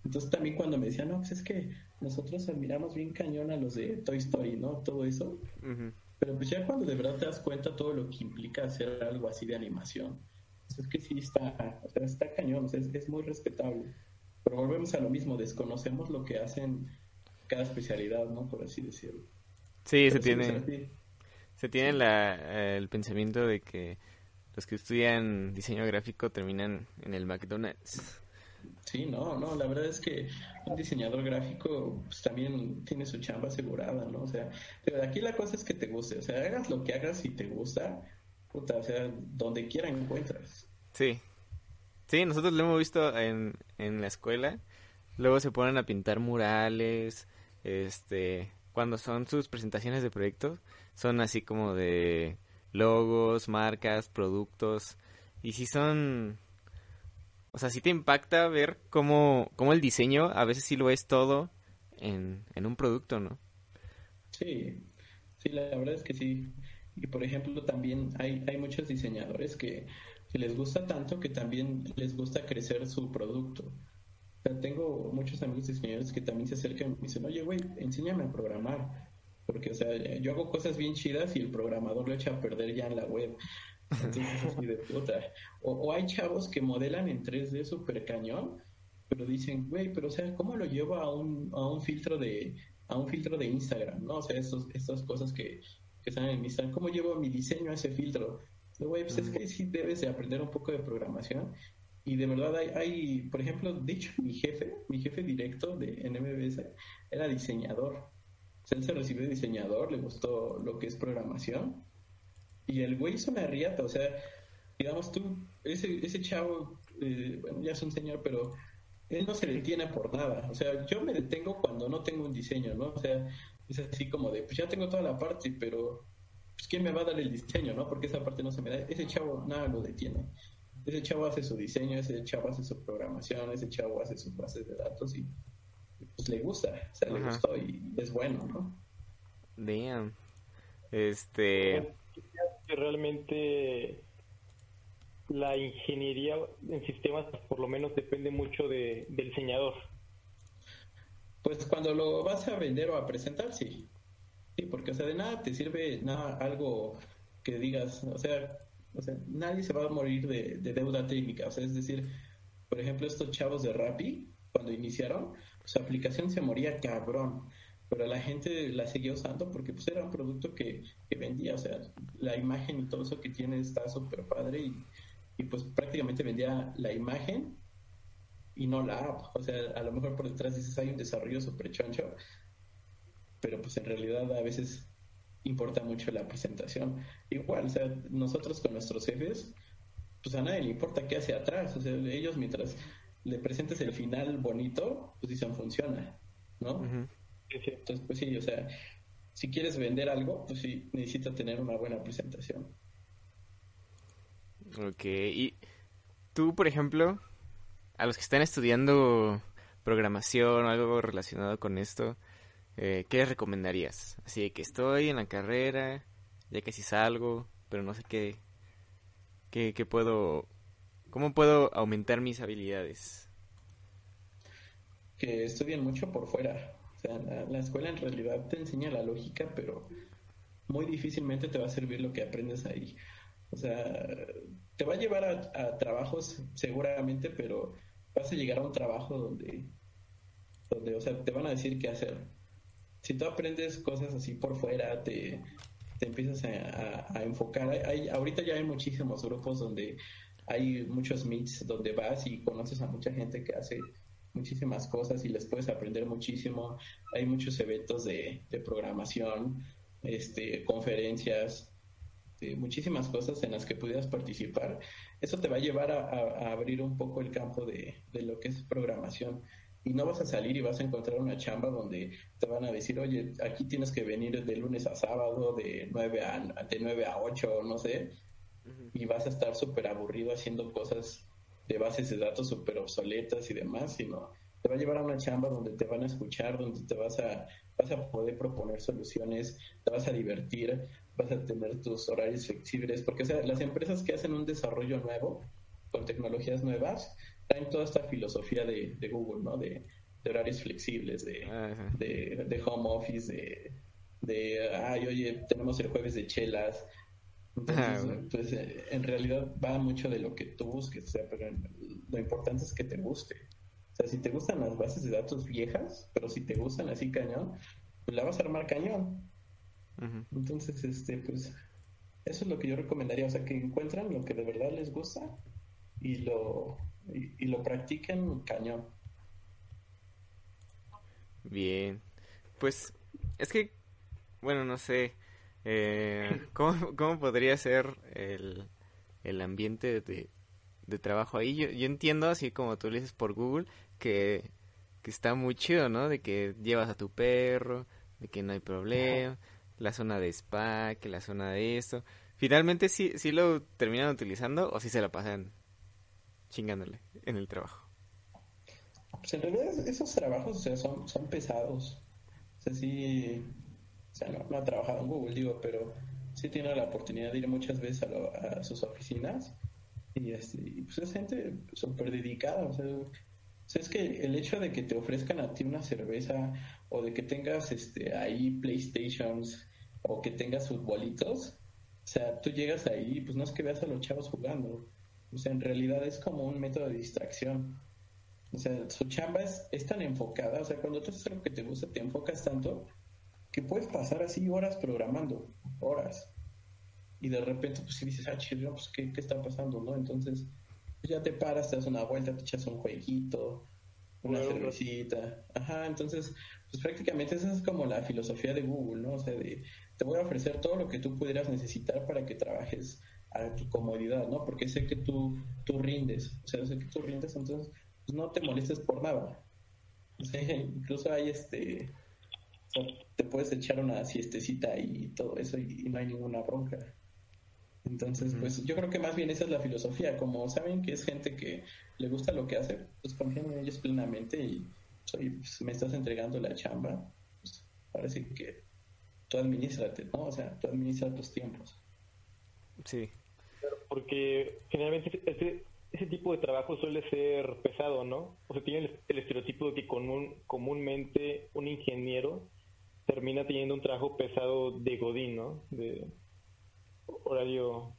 Entonces también cuando me decían, no, pues es que nosotros admiramos bien cañón a los de Toy Story, ¿no? Todo eso. Pero pues ya cuando de verdad te das cuenta todo lo que implica hacer algo así de animación, pues es que sí está, o sea, está cañón, o sea, es, es muy respetable. Pero volvemos a lo mismo, desconocemos lo que hacen cada especialidad, ¿no? Por así decirlo. Sí, se Pero tiene, se tiene la, el pensamiento de que los que estudian diseño gráfico terminan en el McDonald's. Sí, no, no, la verdad es que un diseñador gráfico pues, también tiene su chamba asegurada, ¿no? O sea, pero aquí la cosa es que te guste, o sea, hagas lo que hagas y te gusta, puta, o sea, donde quiera encuentras. Sí. Sí, nosotros lo hemos visto en, en la escuela. Luego se ponen a pintar murales, este, cuando son sus presentaciones de proyectos, son así como de logos, marcas, productos, y si son, o sea, sí te impacta ver cómo, cómo el diseño a veces sí lo es todo en, en un producto, ¿no? Sí, sí, la verdad es que sí. Y por ejemplo, también hay, hay muchos diseñadores que, que les gusta tanto que también les gusta crecer su producto. O sea, tengo muchos amigos diseñadores que también se acercan y dicen, oye, güey, enséñame a programar. Porque, o sea, yo hago cosas bien chidas y el programador lo echa a perder ya en la web. Entonces, así de puta. O, o hay chavos que modelan en 3D súper cañón, pero dicen, güey, pero o sea, ¿cómo lo llevo a un, a un filtro de a un filtro de Instagram, ¿no? O sea, estos, estas cosas que, que están en Instagram, ¿cómo llevo mi diseño a ese filtro? Güey, pues es que sí debes de aprender un poco de programación y de verdad hay, hay, por ejemplo, de hecho mi jefe, mi jefe directo de en MBS era diseñador. O sea, él se recibió de diseñador, le gustó lo que es programación y el güey hizo una riata, o sea, digamos tú, ese, ese chavo, eh, bueno, ya es un señor, pero él no se detiene por nada. O sea, yo me detengo cuando no tengo un diseño, ¿no? O sea, es así como de, pues ya tengo toda la parte, pero pues ¿quién me va a dar el diseño, no? Porque esa parte no se me da. Ese chavo nada lo detiene. Ese chavo hace su diseño, ese chavo hace su programación, ese chavo hace sus bases de datos y pues le gusta, o sea, le gustó y es bueno, ¿no? Damn. Este, que realmente la ingeniería en sistemas por lo menos depende mucho de, del diseñador. Pues cuando lo vas a vender o a presentar, sí. Sí, porque, o sea, de nada te sirve nada, algo que digas, o sea, o sea, nadie se va a morir de, de deuda técnica. O sea, es decir, por ejemplo, estos chavos de Rappi, cuando iniciaron, su aplicación se moría cabrón, pero la gente la seguía usando porque pues era un producto que, que vendía, o sea, la imagen y todo eso que tiene está súper padre y, y pues prácticamente vendía la imagen y no la app. O sea, a lo mejor por detrás dices hay un desarrollo súper choncho, pero pues en realidad a veces importa mucho la presentación. Igual, o sea, nosotros con nuestros jefes, pues a nadie le importa qué hace atrás. O sea, ellos mientras le presentes el final bonito, pues dicen funciona, ¿no? sí. Entonces, pues sí, o sea, si quieres vender algo, pues sí, necesita tener una buena presentación. Ok, y tú, por ejemplo, a los que están estudiando programación o algo relacionado con esto, eh, ¿qué les recomendarías? Así de que estoy en la carrera, ya casi salgo, pero no sé qué, qué, qué puedo, cómo puedo aumentar mis habilidades. Que estudien mucho por fuera. La, la escuela en realidad te enseña la lógica, pero muy difícilmente te va a servir lo que aprendes ahí. O sea, te va a llevar a, trabajos seguramente, pero vas a llegar a un trabajo donde, donde, o sea, te van a decir qué hacer. Si tú aprendes cosas así por fuera, te, te empiezas a, a- a enfocar. Hay- ahorita ya hay muchísimos grupos donde hay muchos meets donde vas y conoces a mucha gente que hace muchísimas cosas y les puedes aprender muchísimo. Hay muchos eventos de, de programación, este, conferencias, de muchísimas cosas en las que pudieras participar. Eso te va a llevar a, a- a abrir un poco el campo de, de lo que es programación. Y no vas a salir y vas a encontrar una chamba donde te van a decir, oye, aquí tienes que venir de lunes a sábado, de 9 a, de 9 a 8, no sé. y vas a estar súper aburrido haciendo cosas de bases de datos súper obsoletas y demás, sino te va a llevar a una chamba donde te van a escuchar, donde te vas a, vas a poder proponer soluciones, te vas a divertir, vas a tener tus horarios flexibles, porque las empresas que hacen un desarrollo nuevo con tecnologías nuevas traen toda esta filosofía de, Google, ¿no? De, horarios flexibles, de, de, home office, de, de, ay, oye, tenemos el jueves de chelas. Entonces, pues, eh, en realidad va mucho de lo que tú busques, o sea, pero lo importante es que te guste. O sea, si te gustan las bases de datos viejas, pero si te gustan así cañón, pues la vas a armar cañón. Entonces, este, pues, eso es lo que yo recomendaría, o sea, que encuentran lo que de verdad les gusta y lo, y, lo practiquen cañón. Bien, pues es que, bueno, no sé, eh, ¿cómo, ¿cómo, podría ser el, el ambiente de, de trabajo ahí? Yo, yo entiendo, así como tú lo dices por Google, que, que está muy chido, ¿no? De que llevas a tu perro, de que no hay problema, la zona de spa, que la zona de esto. Finalmente, ¿sí, sí lo terminan utilizando o sí se la pasan chingándole en el trabajo? Pues en realidad esos trabajos o sea, son, son pesados. O sea, sí, o sea, no, ha trabajado en Google, digo, pero sí tiene la oportunidad de ir muchas veces a, sus oficinas y, este, pues es gente súper dedicada. O sea, es que el hecho de que te ofrezcan a ti una cerveza o de que tengas este ahí PlayStations o que tengas futbolitos, o sea, tú llegas ahí, pues no es que veas a los chavos jugando, o sea, en realidad es como un método de distracción. O sea, su chamba es, tan enfocada, o sea, cuando tú haces algo que te gusta, te enfocas tanto que puedes pasar así horas programando, horas. Y de repente, pues si dices, ah, chido, pues ¿qué, ¿qué, está pasando, ¿no? Entonces, pues, ya te paras, te das una vuelta, te echas un jueguito, una cervecita. Ajá, entonces, pues prácticamente esa es como la filosofía de Google, ¿no? O sea, de, te voy a ofrecer todo lo que tú pudieras necesitar para que trabajes a tu comodidad, ¿no? Porque sé que tú, tú rindes, o sea, sé que tú rindes, entonces pues no te molestes por nada. O sea, incluso hay este, te puedes echar una siestecita y todo eso y, no hay ninguna bronca. Entonces, pues yo creo que más bien esa es la filosofía, como saben que es gente que le gusta lo que hace, pues confían en ellos plenamente y soy, pues, me estás entregando la chamba, pues parece que tú administrate, ¿no? O sea, tú administras tus tiempos. Sí, porque generalmente ese, ese tipo de trabajo suele ser pesado, ¿no? O sea, tiene el, estereotipo de que común, comúnmente un ingeniero termina teniendo un trabajo pesado de godín, ¿no? De horario...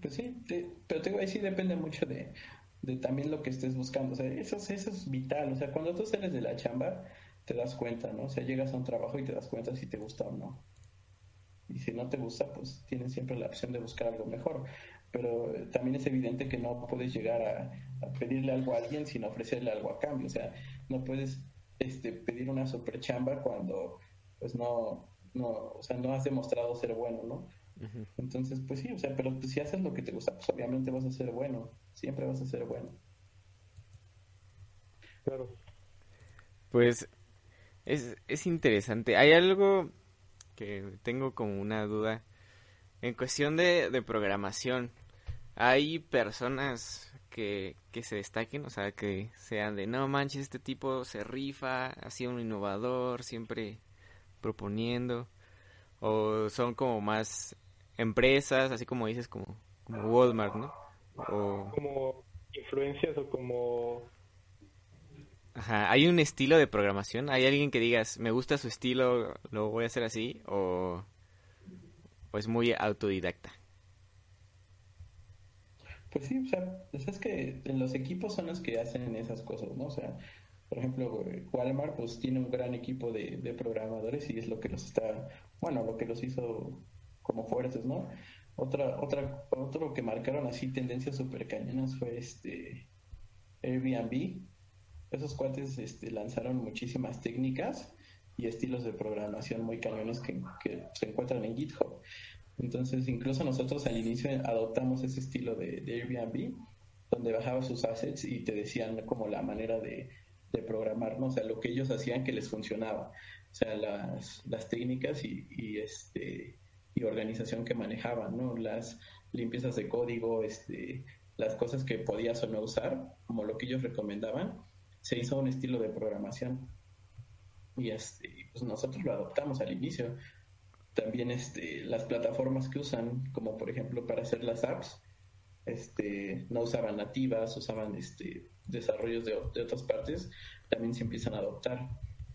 Pues sí, pero te voy a decir, depende mucho de, de también lo que estés buscando. O sea, eso, eso es vital. O sea, cuando tú sales de la chamba, te das cuenta, ¿no? O sea, llegas a un trabajo y te das cuenta si te gusta o no. Y si no te gusta, pues tienes siempre la opción de buscar algo mejor. Pero también es evidente que no puedes llegar a, pedirle algo a alguien sin ofrecerle algo a cambio. O sea, no puedes este, pedir una super chamba cuando pues no, no, o sea, no has demostrado ser bueno, ¿no? Entonces, pues sí, o sea, pero si haces lo que te gusta, pues obviamente vas a ser bueno, siempre vas a ser bueno. Claro. Pues es, es interesante. Hay algo que tengo como una duda. En cuestión de, de programación, ¿hay personas que, que, se destaquen? O sea, que sean de, no manches, este tipo se rifa, ha sido un innovador, siempre proponiendo. O son como más empresas, así como dices, como, como Walmart, ¿no? O... Como influencias o como Ajá, ¿hay un estilo de programación? ¿Hay alguien que digas, me gusta su estilo, lo voy a hacer así? ¿O, es muy autodidacta? Pues sí, o sea, pues es que los equipos son los que hacen esas cosas, ¿no? O sea, por ejemplo, Walmart pues tiene un gran equipo de, de programadores y es lo que los está, bueno, lo que los hizo como fuertes, ¿no? Otra, otra, otro que marcaron así tendencias súper cañonas fue este Airbnb, esos cuates este, lanzaron muchísimas técnicas y estilos de programación muy cañones que, se encuentran en GitHub. Entonces, incluso nosotros al inicio adoptamos ese estilo de, Airbnb, donde bajabas sus assets y te decían como la manera de, programar, ¿no? O sea, lo que ellos hacían que les funcionaba. O sea, las, las técnicas y, y, este, y organización que manejaban, ¿no? Las limpiezas de código, este, las cosas que podías o no usar, como lo que ellos recomendaban, se hizo un estilo de programación. Y este, pues nosotros lo adoptamos al inicio. También este, las plataformas que usan, como por ejemplo para hacer las apps, este, no usaban nativas, usaban este, desarrollos de, de otras partes, también se empiezan a adoptar.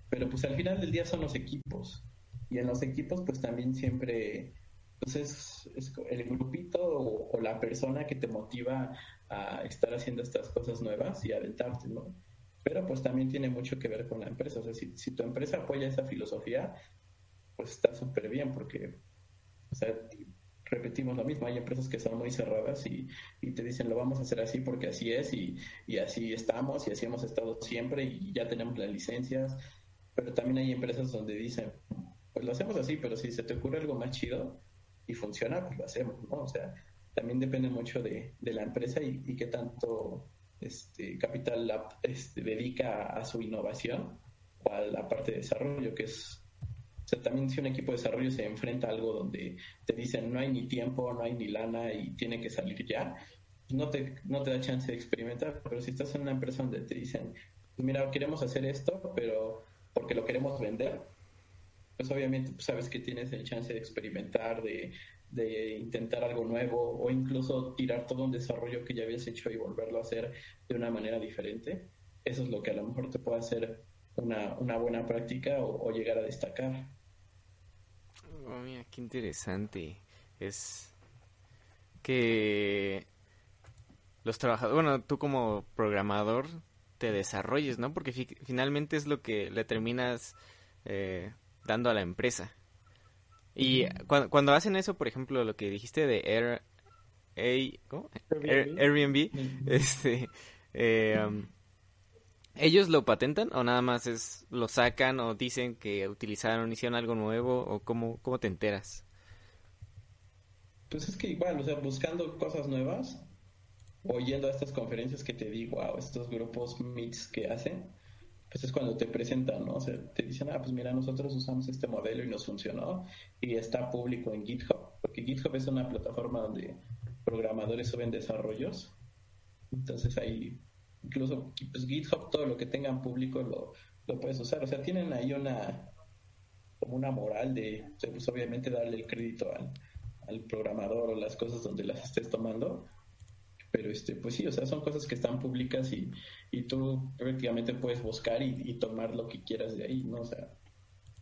Pero pues al final del día son los equipos. Y en los equipos pues también siempre pues es, el grupito o, la persona que te motiva a estar haciendo estas cosas nuevas y aventarte, ¿no? Pero pues también tiene mucho que ver con la empresa. O sea, si, si tu empresa apoya esa filosofía, pues está súper bien porque, o sea, repetimos lo mismo, hay empresas que son muy cerradas y, y, te dicen lo vamos a hacer así porque así es y, y, así estamos y así hemos estado siempre y ya tenemos las licencias, pero también hay empresas donde dicen, pues lo hacemos así, pero si se te ocurre algo más chido y funciona, pues lo hacemos, ¿no? O sea, también depende mucho de, de la empresa y, y qué tanto este, Capital Lab este, dedica a su innovación o a la parte de desarrollo, que es, también si un equipo de desarrollo se enfrenta a algo donde te dicen no hay ni tiempo, no hay ni lana y tiene que salir ya, no te, no te da chance de experimentar, pero si estás en una empresa donde te dicen, mira, queremos hacer esto, pero porque lo queremos vender, pues obviamente pues sabes que tienes el chance de experimentar, de, de intentar algo nuevo o incluso tirar todo un desarrollo que ya habías hecho y volverlo a hacer de una manera diferente. Eso es lo que a lo mejor te puede hacer una, una buena práctica o, llegar a destacar. Oh, mira, qué interesante. Es que los trabajadores, bueno, tú como programador te desarrolles, ¿no? Porque finalmente es lo que le terminas eh, dando a la empresa. Y cuando, hacen eso, por ejemplo, lo que dijiste de Air, Airbnb, este, eh, um, ¿ellos lo patentan o nada más es lo sacan o dicen que utilizaron, hicieron algo nuevo o cómo, cómo te enteras? Pues es que igual, o sea, buscando cosas nuevas, oyendo a estas conferencias que te digo, a estos grupos meets que hacen, pues es cuando te presentan, ¿no? O sea, te dicen, ah, pues mira, nosotros usamos este modelo y nos funcionó y está público en GitHub, porque GitHub es una plataforma donde programadores suben desarrollos. Entonces ahí, incluso pues GitHub, todo lo que tengan público lo, lo puedes usar. O sea, tienen ahí una como una moral de, pues obviamente darle el crédito al, al programador o las cosas donde las estés tomando, pero este pues sí o sea son cosas que están públicas y, y tú prácticamente puedes buscar y, tomar lo que quieras de ahí no o sea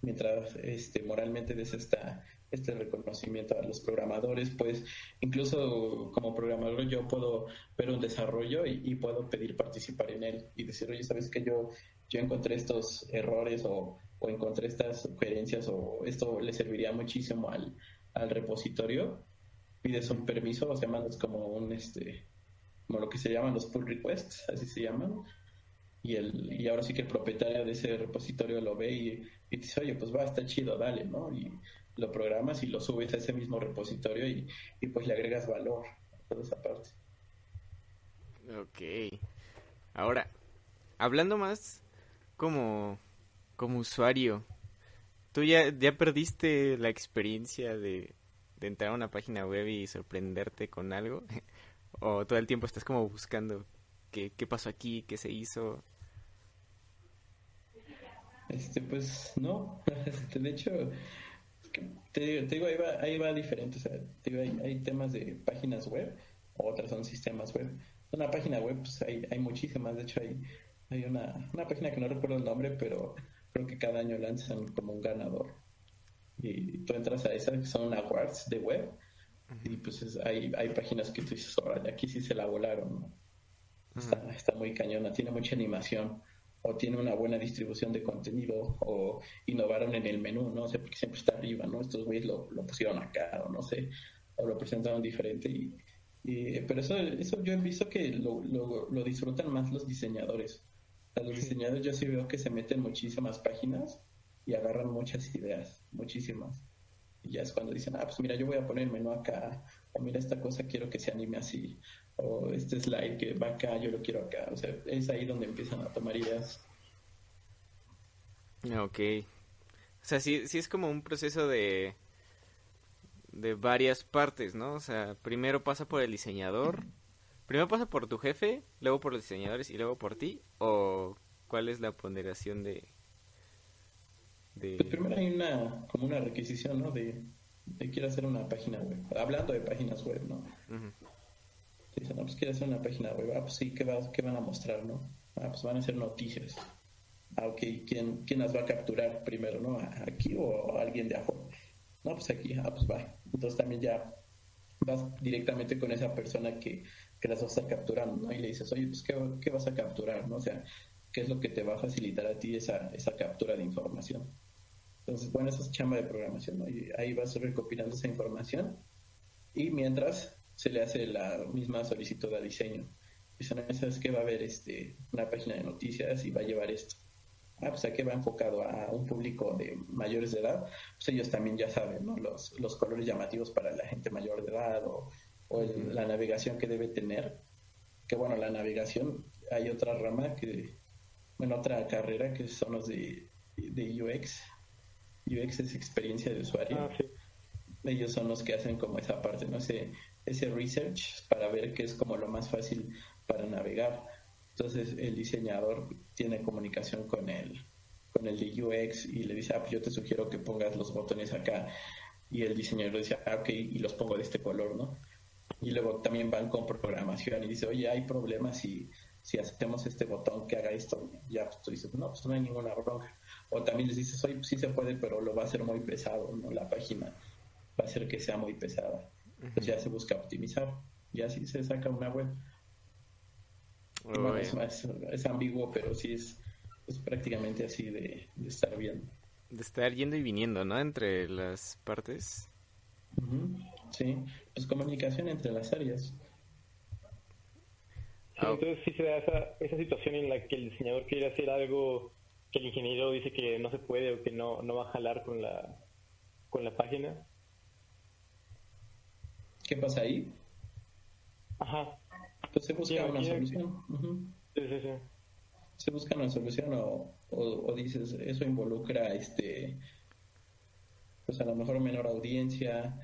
mientras este moralmente des esta este reconocimiento a los programadores pues incluso como programador yo puedo ver un desarrollo y, puedo pedir participar en él y decir oye sabes que yo yo encontré estos errores o, o encontré estas sugerencias o esto le serviría muchísimo al, al repositorio pides un permiso o sea mandas como un este como lo que se llaman los pull requests, así se llaman. Y, el, y ahora sí que el propietario de ese repositorio lo ve y, y dice, oye, pues va, está chido, dale, ¿no? Y lo programas y lo subes a ese mismo repositorio y, y pues le agregas valor a toda esa parte. Ok. Ahora, hablando más como, como usuario, ¿tú ya, ya perdiste la experiencia de, de entrar a una página web y sorprenderte con algo? ¿O todo el tiempo estás como buscando qué, qué pasó aquí, qué se hizo? Este, pues no, este, de hecho, te, digo, ahí va, ahí va diferente, o sea, te digo, hay, hay, temas de páginas web, otras son sistemas web. Una página web, pues hay, hay muchísimas, de hecho hay, hay una, una página que no recuerdo el nombre, pero creo que cada año lanzan como un ganador. Y tú entras a esa, que son awards de web, y pues hay, hay páginas que tú dices, aquí sí se la volaron, está, está muy cañona, tiene mucha animación o tiene una buena distribución de contenido o innovaron en el menú, no sé, porque siempre está arriba, ¿no? Estos güeyes lo, lo pusieron acá o no sé, o lo presentaron diferente y, pero eso, eso yo he visto que lo, lo, lo disfrutan más los diseñadores. A los diseñadores yo sí veo que se meten muchísimas páginas y agarran muchas ideas, muchísimas. Y ya es cuando dicen, ah, pues mira, yo voy a poner el menú acá, o mira esta cosa quiero que se anime así, o este slide que va acá, yo lo quiero acá. O sea, es ahí donde empiezan a tomar ideas. Ok. O sea, sí, sí es como un proceso de de varias partes, ¿no? O sea, primero pasa por el diseñador, primero pasa por tu jefe, luego por los diseñadores y luego por ti, o cuál es la ponderación de... de... Pues primero hay una, como una requisición, ¿no? De, de quiero hacer una página web, hablando de páginas web, ¿no? Dicen, no, pues quiero hacer una página web, ah, pues sí, ¿qué, va, qué van a mostrar, no? Ah, pues van a hacer noticias. Ah, ok, ¿quién, quién las va a capturar primero, no? ¿Aquí o alguien de afuera? No, pues aquí, ah, pues va. Entonces también ya vas directamente con esa persona que, que las vas a capturar, ¿no? Y le dices, oye, pues ¿qué, ¿qué, vas a capturar, no? O sea, ¿qué es lo que te va a facilitar a ti esa, esa captura de información? Entonces, bueno, esa es chamba de programación, ¿no? Y ahí vas recopilando esa información y mientras se le hace la misma solicitud a diseño. Dicen, ¿sabes que va a haber este, una página de noticias y va a llevar esto? ah, pues aquí va enfocado a un público de mayores de edad, pues ellos también ya saben, ¿no? Los, los colores llamativos para la gente mayor de edad o, la navegación que debe tener. Que bueno, la navegación, hay otra rama que, bueno, otra carrera que son los de, de UX. UX es experiencia de usuario. Ah, ellos son los que hacen como esa parte, ¿no? Ese, ese research para ver qué es como lo más fácil para navegar entonces el diseñador tiene comunicación con el, con el de UX y le dice, ah, pues yo te sugiero que pongas los botones acá. Y el diseñador dice, ah, ok, y los pongo de este color, ¿no? Y luego también van con programación y dice, oye, hay problemas si, si hacemos este botón que haga esto. Ya pues, tú dices, no, pues no hay ninguna bronca. O también les dices, oye, pues sí se puede, pero lo va a hacer muy pesado, ¿no? La página va a hacer que sea muy pesada. Entonces ya se busca optimizar y así se saca una web es, ambiguo, pero sí es, es prácticamente así de, estar viendo. De estar yendo y viniendo, ¿no? Entre las partes. Sí, pues comunicación entre las áreas. Ah, entonces sí se da esa, esa situación en la que el diseñador quiere hacer algo que el ingeniero dice que no se puede o que no, no va a jalar con la, con la página. ¿Qué pasa ahí? Ajá pues se busca una solución. Se busca una solución o, o, dices, eso involucra este pues a lo mejor menor audiencia,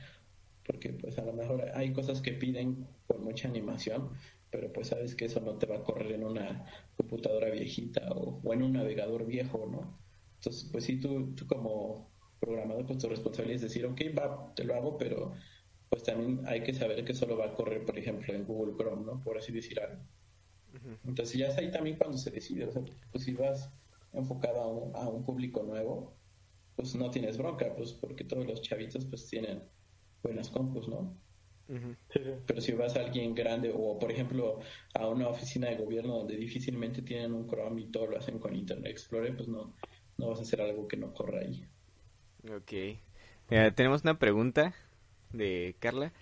porque pues a lo mejor hay cosas que piden por mucha animación, pero pues sabes que eso no te va a correr en una computadora viejita o, o en un navegador viejo, ¿no? Entonces, pues sí, tú, tú como programador, pues tu responsabilidad es decir, ok, va, te lo hago, pero pues también hay que saber que solo va a correr, por ejemplo, en Google Chrome, ¿no? Por así decir algo. Entonces ya es ahí también cuando se decide, o sea, pues si vas enfocado a un, a un público nuevo, pues no tienes bronca, pues porque todos los chavitos pues tienen buenas compus, ¿no? Pero si vas a alguien grande o, por ejemplo, a una oficina de gobierno donde difícilmente tienen un Chrome y todo lo hacen con Internet Explorer, pues no, no vas a hacer algo que no corra ahí. Ok. tenemos una pregunta de Carla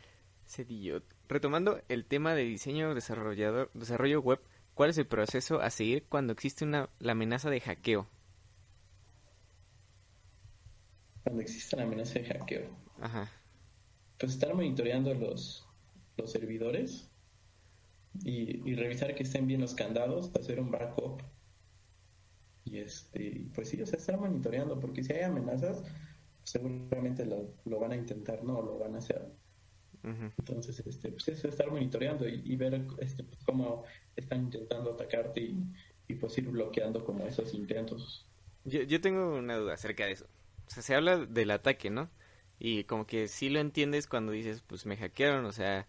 Cedillo. Retomando el tema de diseño desarrollador, desarrollo web, ¿cuál es el proceso a seguir cuando existe una, la amenaza de hackeo? Cuando existe la amenaza de hackeo. Ajá. Pues estar monitoreando los, los servidores y, y, revisar que estén bien los candados, hacer un backup. Y este, pues sí, o sea, estar monitoreando, porque si hay amenazas, seguramente lo, lo, van a intentar, ¿no? Lo van a hacer. Entonces, este, pues es estar monitoreando y, ver este, cómo están intentando atacarte y, y, pues ir bloqueando como esos intentos. Yo, yo tengo una duda acerca de eso. O sea, se habla del ataque, ¿no? Y como que sí lo entiendes cuando dices, pues me hackearon, o sea,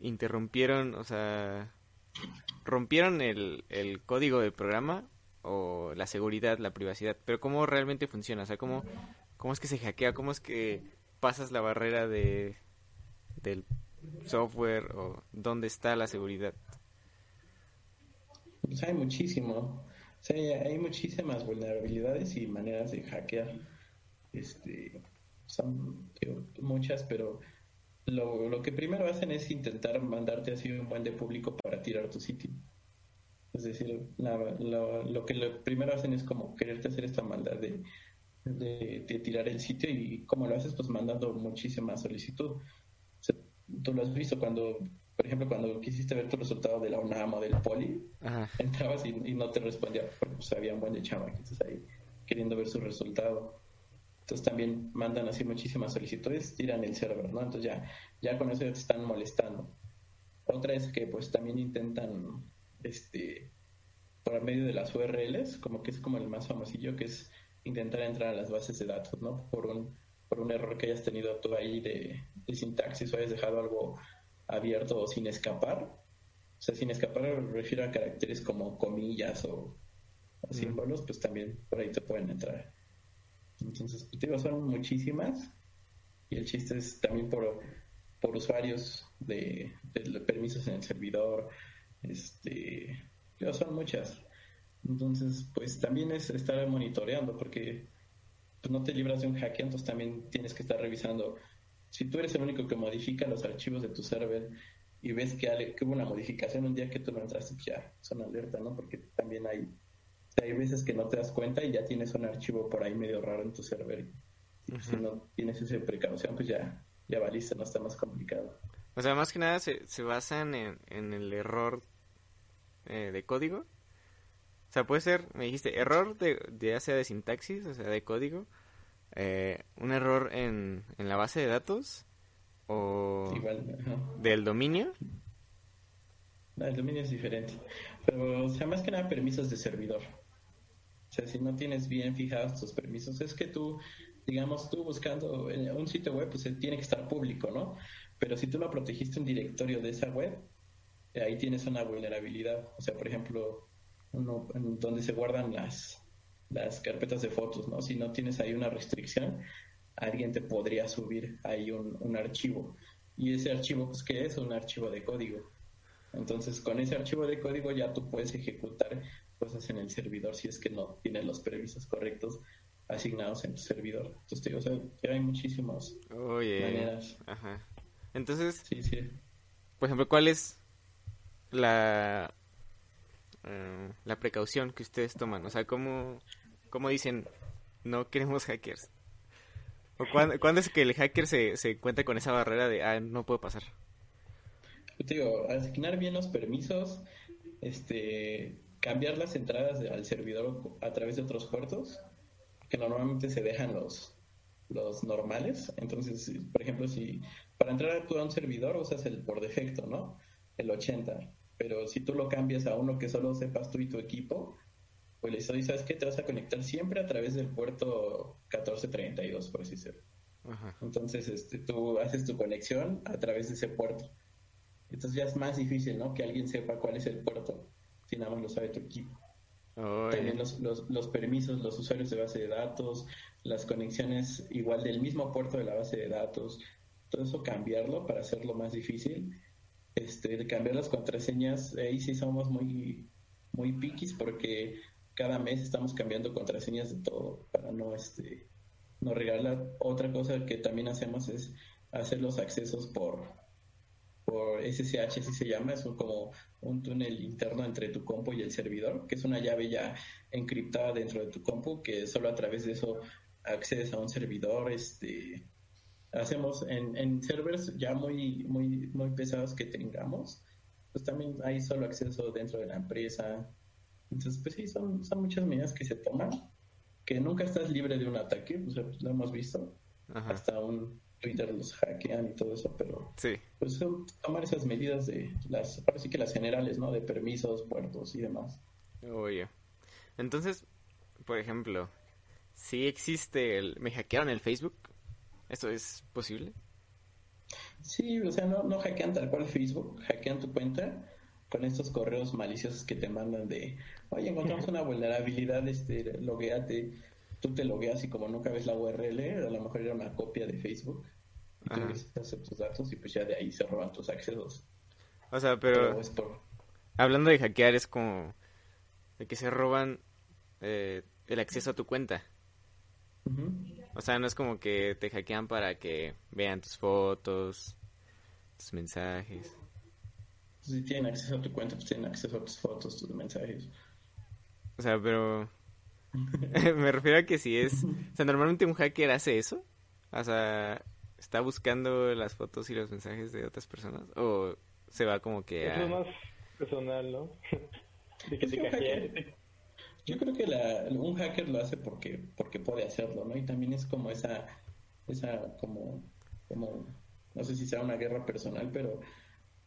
interrumpieron, o sea, rompieron el, el código del programa o la seguridad, la privacidad, pero ¿cómo realmente funciona? O sea, ¿cómo, ¿Cómo es que se hackea? ¿Cómo es que pasas la barrera de del software o dónde está la seguridad? Pues hay muchísimo. hay muchísimas vulnerabilidades y maneras de hackear. Este, son muchas, pero lo, lo, que primero hacen es intentar mandarte así un buen de público para tirar tu sitio. Es decir, lo que lo primero hacen es como quererte hacer esta maldad de de, tirar el sitio y cómo lo haces, pues mandando muchísima solicitud. tú lo has visto cuando, por ejemplo, cuando quisiste ver tu resultado de la UNAM o del Poli, entrabas y, no te respondía porque pues, había un buen de chama que estás ahí queriendo ver su resultado. Entonces también mandan así muchísimas solicitudes, tiran el server, ¿no? Entonces ya, ya con eso ya te están molestando. Otra es que pues también intentan, este, por medio de las URLs, como que es como el más famosillo, que es intentar entrar a las bases de datos, ¿no? Por un, por un error que hayas tenido tú ahí de, de sintaxis o hayas dejado algo abierto o sin escapar. O sea, sin escapar me refiero a caracteres como comillas o, símbolos, pues también por ahí te pueden entrar. Entonces, pues, digo, son muchísimas. Y el chiste es también por, por usuarios de, permisos en el servidor. Este, son muchas. Entonces, pues también es estar monitoreando porque pues, no te libras de un hackeo, entonces también tienes que estar revisando. Si tú eres el único que modifica los archivos de tu server y ves que, hubo una modificación un día que tú no entraste, pues ya son alerta, ¿no? Porque también hay, hay veces que no te das cuenta y ya tienes un archivo por ahí medio raro en tu server. Y si no tienes esa precaución, pues ya, ya valiste, no está más complicado. O sea, más que nada se, se basan en, en el error eh, de código. O sea, puede ser, me dijiste, error de, ya sea de sintaxis, o sea, de código, eh, un error en, en la base de datos o del dominio. el dominio es diferente. Pero, o sea, más que nada permisos de servidor. O sea, si no tienes bien fijados tus permisos, es que tú, digamos, tú buscando un sitio web, pues tiene que estar público, ¿no? Pero si tú no protegiste un directorio de esa web, ahí tienes una vulnerabilidad. O sea, por ejemplo, uno, en donde se guardan las, las carpetas de fotos, ¿no? Si no tienes ahí una restricción, alguien te podría subir ahí un, un archivo. Y ese archivo, pues, ¿qué es? Un archivo de código. Entonces, con ese archivo de código ya tú puedes ejecutar cosas en el servidor si es que no tienes los permisos correctos asignados en tu servidor. Entonces, te digo, o sea, ya hay muchísimas maneras. Ajá. Entonces, sí, sí. por ejemplo, ¿cuál es la, eh, la precaución que ustedes toman? O sea, ¿cómo, ¿cómo dicen no queremos hackers? ¿O cuándo, es que el hacker se, se encuentra con esa barrera de, ah, no puedo pasar? Yo te digo, asignar bien los permisos, este, cambiar las entradas al servidor a través de otros puertos, que normalmente se dejan los, los normales. Entonces, por ejemplo, si para entrar a un servidor usas el por defecto, ¿no? El 80. Pero si tú lo cambias a uno que solo sepas tú y tu equipo, pues le dices, ¿sabes qué? Te vas a conectar siempre a través del puerto 1432, por así decirlo. Entonces, este, tú haces tu conexión a través de ese puerto. Entonces ya es más difícil, ¿no? Que alguien sepa cuál es el puerto, si nada más lo sabe tu equipo. También los, los, los, permisos, los usuarios de base de datos, las conexiones igual del mismo puerto de la base de datos, todo eso cambiarlo para hacerlo más difícil. Este, cambiar las contraseñas, ahí sí somos muy, muy piquis porque cada mes estamos cambiando contraseñas de todo para no, este, no regalar. Otra cosa que también hacemos es hacer los accesos por, por SSH, así se llama, es como un túnel interno entre tu compu y el servidor, que es una llave ya encriptada dentro de tu compu, que solo a través de eso accedes a un servidor, este hacemos en, en servers ya muy, muy, muy pesados que tengamos, pues también hay solo acceso dentro de la empresa. Entonces, pues sí, son, son muchas medidas que se toman, que nunca estás libre de un ataque, pues lo hemos visto. Hasta un Twitter los hackean y todo eso, pero sí. pues tomar esas medidas de las, ahora sí que las generales, ¿no? De permisos, puertos y demás. Oye. Entonces, por ejemplo, si existe el... ¿Me hackearon el Facebook? ¿Esto es posible? Sí, o sea, no, no hackean tal cual Facebook, hackean tu cuenta con estos correos maliciosos que te mandan de, oye, encontramos una vulnerabilidad, este, logueate, tú te logueas y como nunca ves la URL, a lo mejor era una copia de Facebook, y tú hacer tus datos y pues ya de ahí se roban tus accesos. O sea, pero, hablando de hackear es como de que se roban eh, el acceso a tu cuenta. O sea, no es como que te hackean para que vean tus fotos, tus mensajes. Si tienen acceso a tu cuenta, pues tienen acceso a tus fotos, tus mensajes. O sea, pero... me refiero a que si es... O sea, normalmente un hacker hace eso. O sea, está buscando las fotos y los mensajes de otras personas. O se va como que a... Es más personal, ¿no? de que te Yo creo que la, un hacker lo hace porque, porque puede hacerlo, ¿no? Y también es como esa, esa como, como, no sé si sea una guerra personal, pero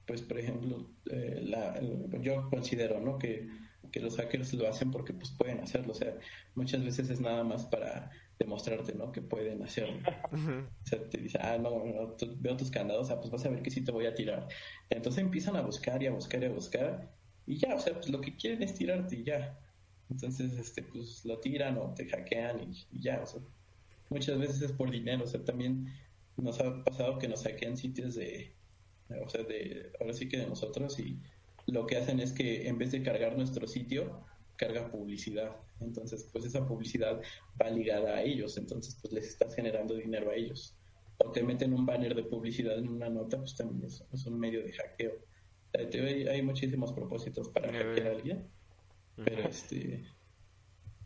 pues por ejemplo, eh, la, yo considero, ¿no? Que, que los hackers lo hacen porque pues pueden hacerlo, o sea, muchas veces es nada más para demostrarte, ¿no? Que pueden hacerlo. O sea, te dice, ah, no, veo tus candados, ah, pues vas a ver que sí te voy a tirar. Entonces empiezan a buscar y a buscar y a buscar y ya, o sea, pues lo que quieren es tirarte y ya. Entonces, este, pues lo tiran o te hackean y, ya, o sea, muchas veces es por dinero, o sea, también nos ha pasado que nos hackean sitios de, o sea, de, ahora sí que de nosotros y lo que hacen es que en vez de cargar nuestro sitio, carga publicidad. Entonces, pues esa publicidad va ligada a ellos, entonces pues les estás generando dinero a ellos. O te meten un banner de publicidad en una nota, pues también es, un medio de hackeo. Hay, hay muchísimos propósitos para hackear a alguien, pero este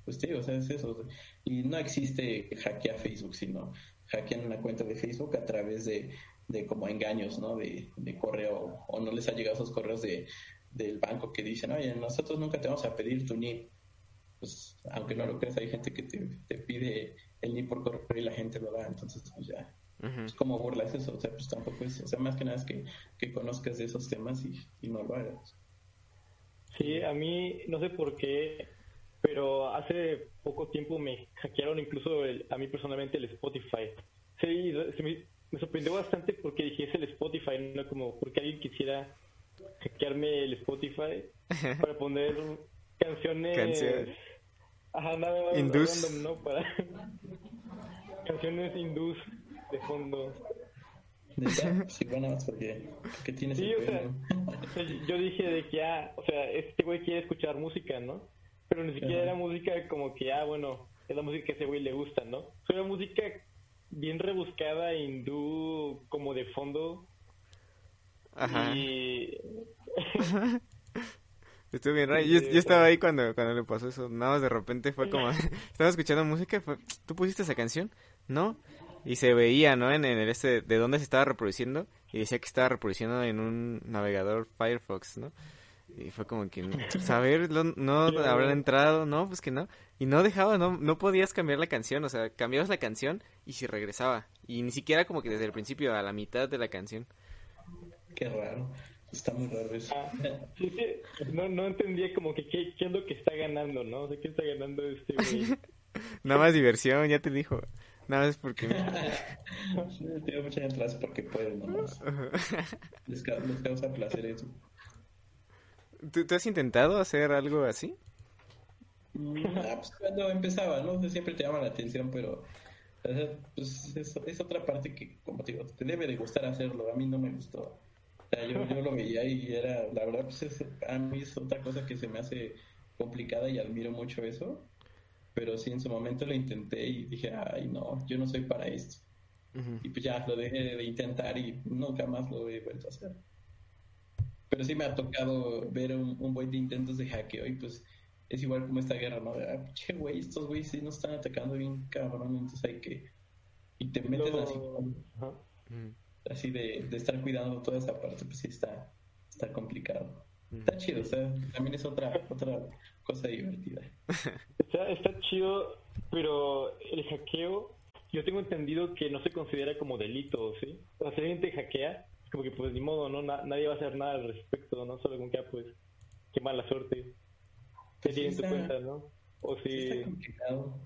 pues sí, o sea, es eso. Y no existe hackear Facebook, sino hackean una cuenta de Facebook a través de, de como engaños, ¿no? De, de correo, o no les ha llegado esos correos de, del banco que dicen, oye, nosotros nunca te vamos a pedir tu NIP. Pues, aunque no lo creas, hay gente que te, te pide el NIP por correo y la gente lo da, entonces, pues ya. Es como burlas eso, o sea, pues tampoco es, o sea, más que nada es que, que conozcas de esos temas y, y no lo hagas. Sí, a mí, no sé por qué, pero hace poco tiempo me hackearon incluso a mí personalmente el Spotify. Sí, me, me, sorprendió bastante porque dije es el Spotify, no como porque alguien quisiera hackearme el Spotify para poner canciones. Canciones. Ajá, nada más random, ¿no? Para canciones hindús de fondo. Sí, bueno, porque, porque tienes sí, o sea, yo dije de que, ah, o sea, este güey quiere escuchar música, ¿no? Pero ni siquiera era música como que, ah, bueno, es la música que a ese güey le gusta, ¿no? Fue música bien rebuscada, hindú, como de fondo, Ajá. Y... Estuvo bien raro. Yo, yo, estaba ahí cuando, cuando le pasó eso. Nada más de repente fue como... estaba escuchando música. Fue, ¿Tú pusiste esa canción? ¿No? Y se veía, ¿no? En, el este... De dónde se estaba reproduciendo. Y decía que estaba reproduciendo en un navegador Firefox, ¿no? Y fue como que... Saber, no, no habrán entrado. No, pues que no. Y no dejaba, no, no podías cambiar la canción. O sea, cambiabas la canción y se regresaba. Y ni siquiera como que desde el principio a la mitad de la canción. Qué raro. Está muy raro eso. Ah, sí, sí. No, no entendía como que qué, qué, es lo que está ganando, ¿no? O sea, ¿qué está ganando este güey? Nada más diversión, ya te dijo. Nada más porque... Tiene mucha entrada porque pueden, ¿no? Les, les causa placer eso. ¿Tú, ¿Tú, has intentado hacer algo así? Mm, ah, pues cuando empezaba, ¿no? Siempre te llama la atención, pero pues es, es, otra parte que, como te digo, te debe de gustar hacerlo. A mí no me gustó. O sea, yo, yo lo veía y era, la verdad, pues es, a mí es otra cosa que se me hace complicada y admiro mucho eso. Pero sí, en su momento lo intenté y dije, ay, no, yo no soy para esto. Y pues ya lo dejé de intentar y nunca más lo he vuelto a hacer. Pero sí me ha tocado ver un, un buen de intentos de hackeo y pues es igual como esta guerra, ¿no? Ah, che, güey, estos güeyes sí nos están atacando bien cabrón, entonces hay que... Y te metes así, así de, de, estar cuidando toda esa parte, pues sí está, está complicado. Está chido, o sea, también es otra, otra cosa divertida. Está, está chido, pero el hackeo, yo tengo entendido que no se considera como delito, ¿sí? O sea, si alguien te hackea, como que pues ni modo, ¿no? nadie va a hacer nada al respecto, ¿no? Solo con que, ah, pues, qué mala suerte que tiene tu cuenta, ¿no? O si... Está complicado.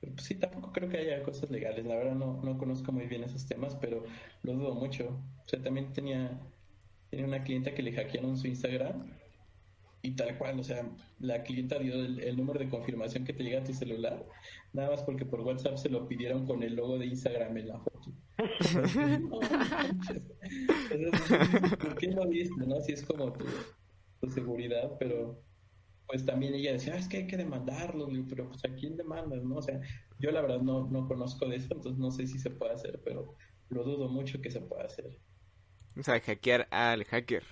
Pues sí, tampoco creo que haya cosas legales. La verdad no, no conozco muy bien esos temas, pero lo dudo mucho. O sea, también tenía, tenía una clienta que le hackearon su Instagram y tal cual, o sea, la clienta dio el, número de confirmación que te llega a tu celular, nada más porque por WhatsApp se lo pidieron con el logo de Instagram en la foto. ¿Por qué no viste, no? Si es como tu, tu seguridad, pero pues también ella decía, ah, es que hay que demandarlo, pero pues a quién demandas, ¿no? O sea, yo la verdad no, no conozco de eso, entonces no sé si se puede hacer, pero lo dudo mucho que se pueda hacer. O sea, hackear al hacker.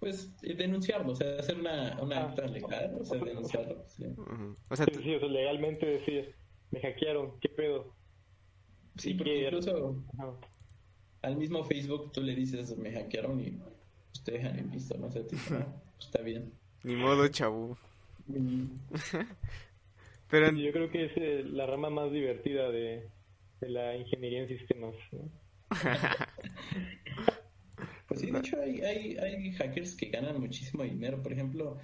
Pues denunciarlo, o sea, hacer una, una ah, acta legal, o sea, denunciarlo. Sí, o sea, sí, o sea, legalmente decir, me hackearon, ¿qué pedo? Sí, porque incluso al mismo Facebook tú le dices, me hackearon y pues, te dejan en visto, no sé, tipo, ah, pues, está bien. Ni modo, chabú. Pero yo creo que es eh, la rama más divertida de, la ingeniería en sistemas. pues sí, de hecho hay, hay, hay hackers que ganan muchísimo dinero. Por ejemplo,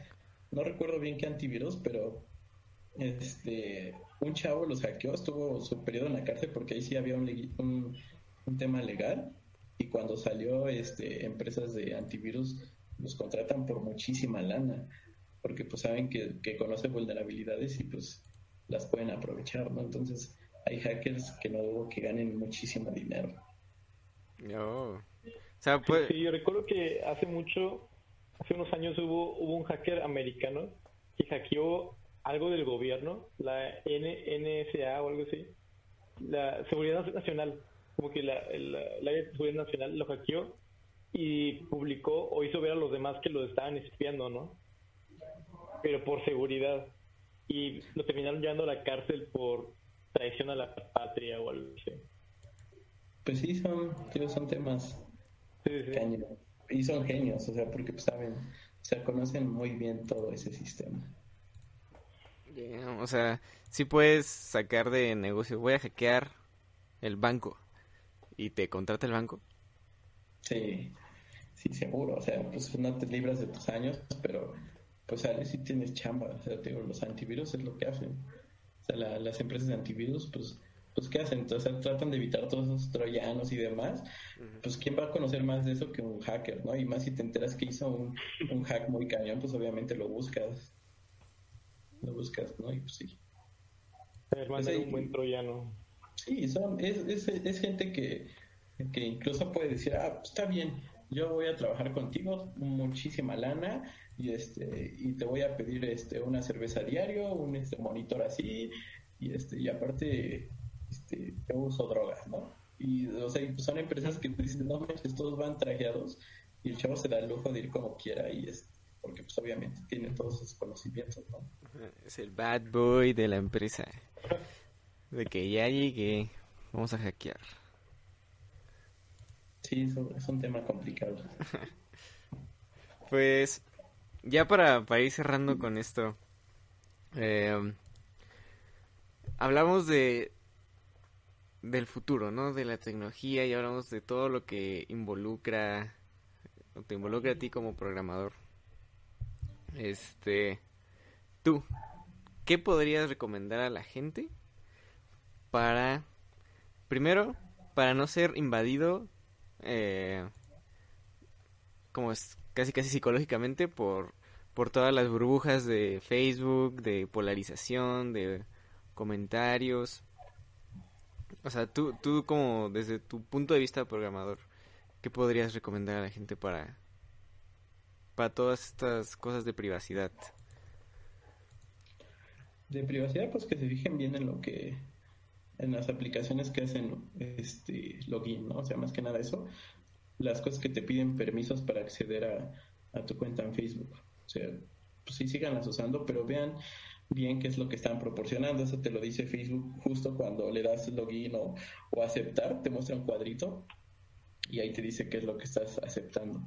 no recuerdo bien qué antivirus, pero este un chavo los hackeó, estuvo su periodo en la cárcel porque ahí sí había un, un, tema legal y cuando salió este empresas de antivirus los contratan por muchísima lana porque pues saben que, que conoce vulnerabilidades y pues las pueden aprovechar, ¿no? Entonces hay hackers que no dudo que ganen muchísimo dinero. No. O sea, Sí, yo recuerdo que hace mucho, hace unos años hubo, hubo un hacker americano que hackeó algo del gobierno, la NSA o algo así, la Seguridad Nacional, como que la, la, de Seguridad Nacional lo hackeó y publicó o hizo ver a los demás que lo estaban espiando, ¿no? Pero por seguridad. Y lo terminaron llevando a la cárcel por traición a la patria o algo así. Pues sí, son, son temas Y son genios, o sea, porque pues, saben, o sea, conocen muy bien todo ese sistema o sea, si puedes sacar de negocio, voy a hackear el banco y te contrata el banco. Sí, sí, seguro. O sea, pues no te libras de tus años, pero pues a si tienes chamba. O sea, te digo, los antivirus es lo que hacen. O sea, las empresas de antivirus, pues, pues ¿qué hacen? Entonces tratan de evitar todos esos troyanos y demás. Pues ¿quién va a conocer más de eso que un hacker, no? Y más si te enteras que hizo un, un hack muy cañón, pues obviamente lo buscas lo buscas, ¿no? Y pues sí. Pues un buen troyano. Sí, son, es, es, es gente que, que incluso puede decir, ah, pues está bien, yo voy a trabajar contigo, muchísima lana, y este, y te voy a pedir este una cerveza diario, un este monitor así, y este, y aparte, este, yo uso drogas, ¿no? Y, o sea, son empresas que dicen, no manches, todos van trajeados, y el chavo se da el lujo de ir como quiera, y este porque pues obviamente tiene todos esos conocimientos, ¿no? Es el bad boy de la empresa. De que ya llegué, vamos a hackear. Sí, es un tema complicado. pues ya para, para, ir cerrando con esto, eh, hablamos de del futuro, ¿no? De la tecnología y hablamos de todo lo que involucra, o te involucra a ti como programador. Este, tú, ¿qué podrías recomendar a la gente para, primero, para no ser invadido, eh, como es casi casi psicológicamente por por todas las burbujas de Facebook, de polarización, de comentarios. O sea, tú, tú como desde tu punto de vista programador, ¿qué podrías recomendar a la gente para para todas estas cosas de privacidad? De privacidad, pues que se fijen bien en lo que en las aplicaciones que hacen este login, ¿no? O sea, más que nada eso, las cosas que te piden permisos para acceder a, tu cuenta en Facebook. O sea, pues sí síganlas usando, pero vean bien qué es lo que están proporcionando. Eso te lo dice Facebook justo cuando le das login o, o aceptar, te muestra un cuadrito y ahí te dice qué es lo que estás aceptando.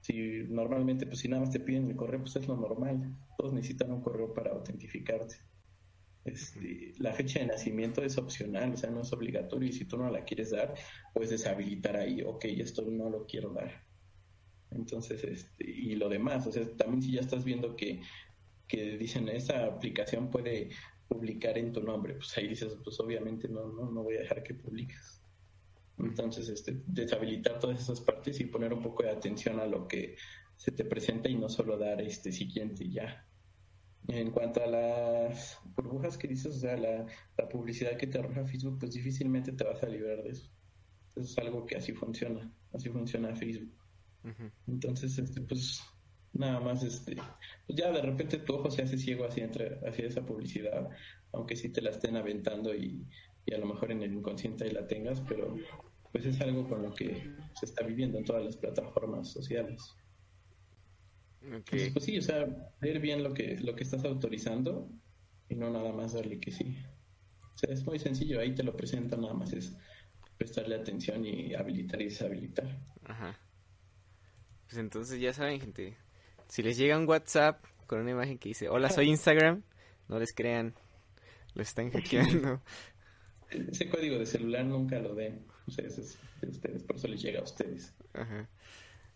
Si normalmente, pues si nada más te piden el correo, pues es lo normal. Todos necesitan un correo para autentificarte. Este, la fecha de nacimiento es opcional, o sea, no es obligatorio y si tú no la quieres dar, puedes deshabilitar ahí, ok, esto no lo quiero dar. Entonces, este, y lo demás, o sea, también si ya estás viendo que, que dicen, esa aplicación puede publicar en tu nombre, pues ahí dices, pues obviamente no, no, no voy a dejar que publiques. Entonces, este, deshabilitar todas esas partes y poner un poco de atención a lo que se te presenta y no solo dar este siguiente y ya. En cuanto a las burbujas que dices, o sea, la, publicidad que te arroja Facebook, pues difícilmente te vas a librar de eso. Eso es algo que así funciona, así funciona Facebook. Entonces, este, pues nada más, este, pues ya de repente tu ojo se hace ciego hacia, hacia esa publicidad, aunque sí te la estén aventando y, y a lo mejor en el inconsciente ahí la tengas, pero pues es algo con lo que se está viviendo en todas las plataformas sociales. pues sí, o sea, ver bien lo que, lo que estás autorizando y no nada más darle que sí. O sea, es muy sencillo, ahí te lo presentan, nada más es prestarle atención y habilitar y deshabilitar. Ajá. Pues entonces ya saben, gente, si les llega un WhatsApp con una imagen que dice, hola, soy Instagram, no les crean, lo están hackeando. Ese código de celular nunca lo den, o sea, es de ustedes, por eso les llega a ustedes. Ajá.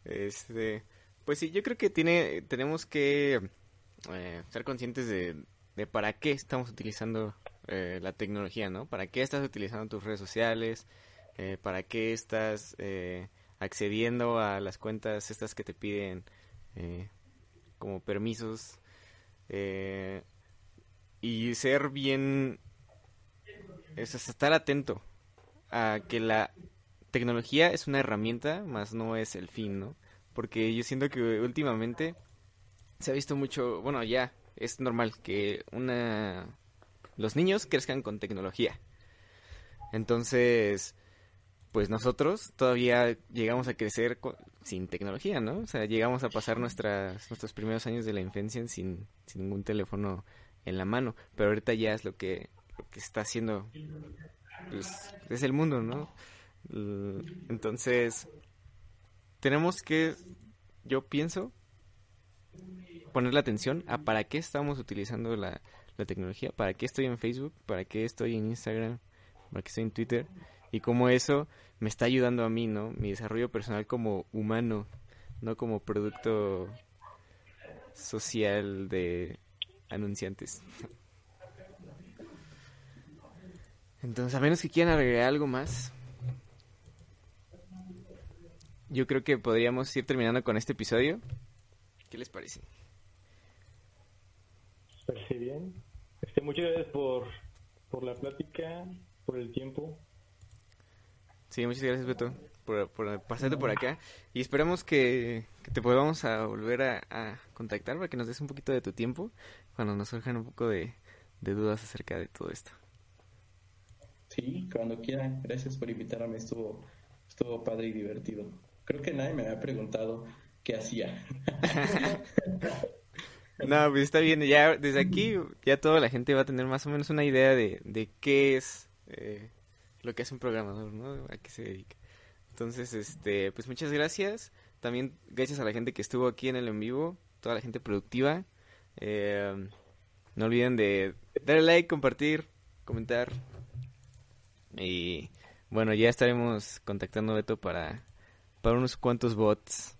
Este, pues sí, yo creo que tiene, tenemos que eh, ser conscientes de, de para qué estamos utilizando eh, la tecnología, ¿no? ¿Para qué estás utilizando tus redes sociales? Eh, ¿Para qué estás eh, accediendo a las cuentas estas que te piden eh, como permisos? Eh, y ser bien, es estar atento a que la tecnología es una herramienta, más no es el fin, ¿no? Porque yo siento que últimamente se ha visto mucho, bueno, ya es normal que una los niños crezcan con tecnología. Entonces, pues nosotros todavía llegamos a crecer sin tecnología, ¿no? O sea, llegamos a pasar nuestras, nuestros primeros años de la infancia sin, sin ningún teléfono en la mano. Pero ahorita ya es lo que, lo que está haciendo, pues, es el mundo, ¿no? Entonces, tenemos que, yo pienso, ponerle atención a para qué estamos utilizando la, la tecnología, para qué estoy en Facebook, para qué estoy en Instagram, para qué estoy en Twitter y cómo eso me está ayudando a mí, ¿no? Mi desarrollo personal como humano, no como producto social de anunciantes. Entonces, a menos que quieran agregar algo más, yo creo que podríamos ir terminando con este episodio. ¿Qué les parece? Parece bien. Este, muchas gracias por, por la plática, por el tiempo. Sí, muchas gracias Beto por, por pasarte por acá y esperamos que, que te podamos a volver a, a, contactar para que nos des un poquito de tu tiempo cuando nos surjan un poco de, de dudas acerca de todo esto. Sí, cuando quieran. Gracias por invitarme. Estuvo, estuvo padre y divertido. Creo que nadie me había preguntado qué hacía. No, pues está bien. Ya desde aquí ya toda la gente va a tener más o menos una idea de, de qué es eh, lo que hace un programador, ¿no? A qué se dedica. Entonces, este, pues muchas gracias. También gracias a la gente que estuvo aquí en el en vivo, toda la gente productiva. Eh, no olviden de darle like, compartir, comentar. Y bueno, ya estaremos contactando a Beto para, para unos cuantos bots.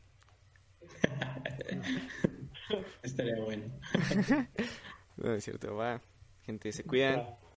Estaría bueno. no es cierto, va. Gente, se cuidan.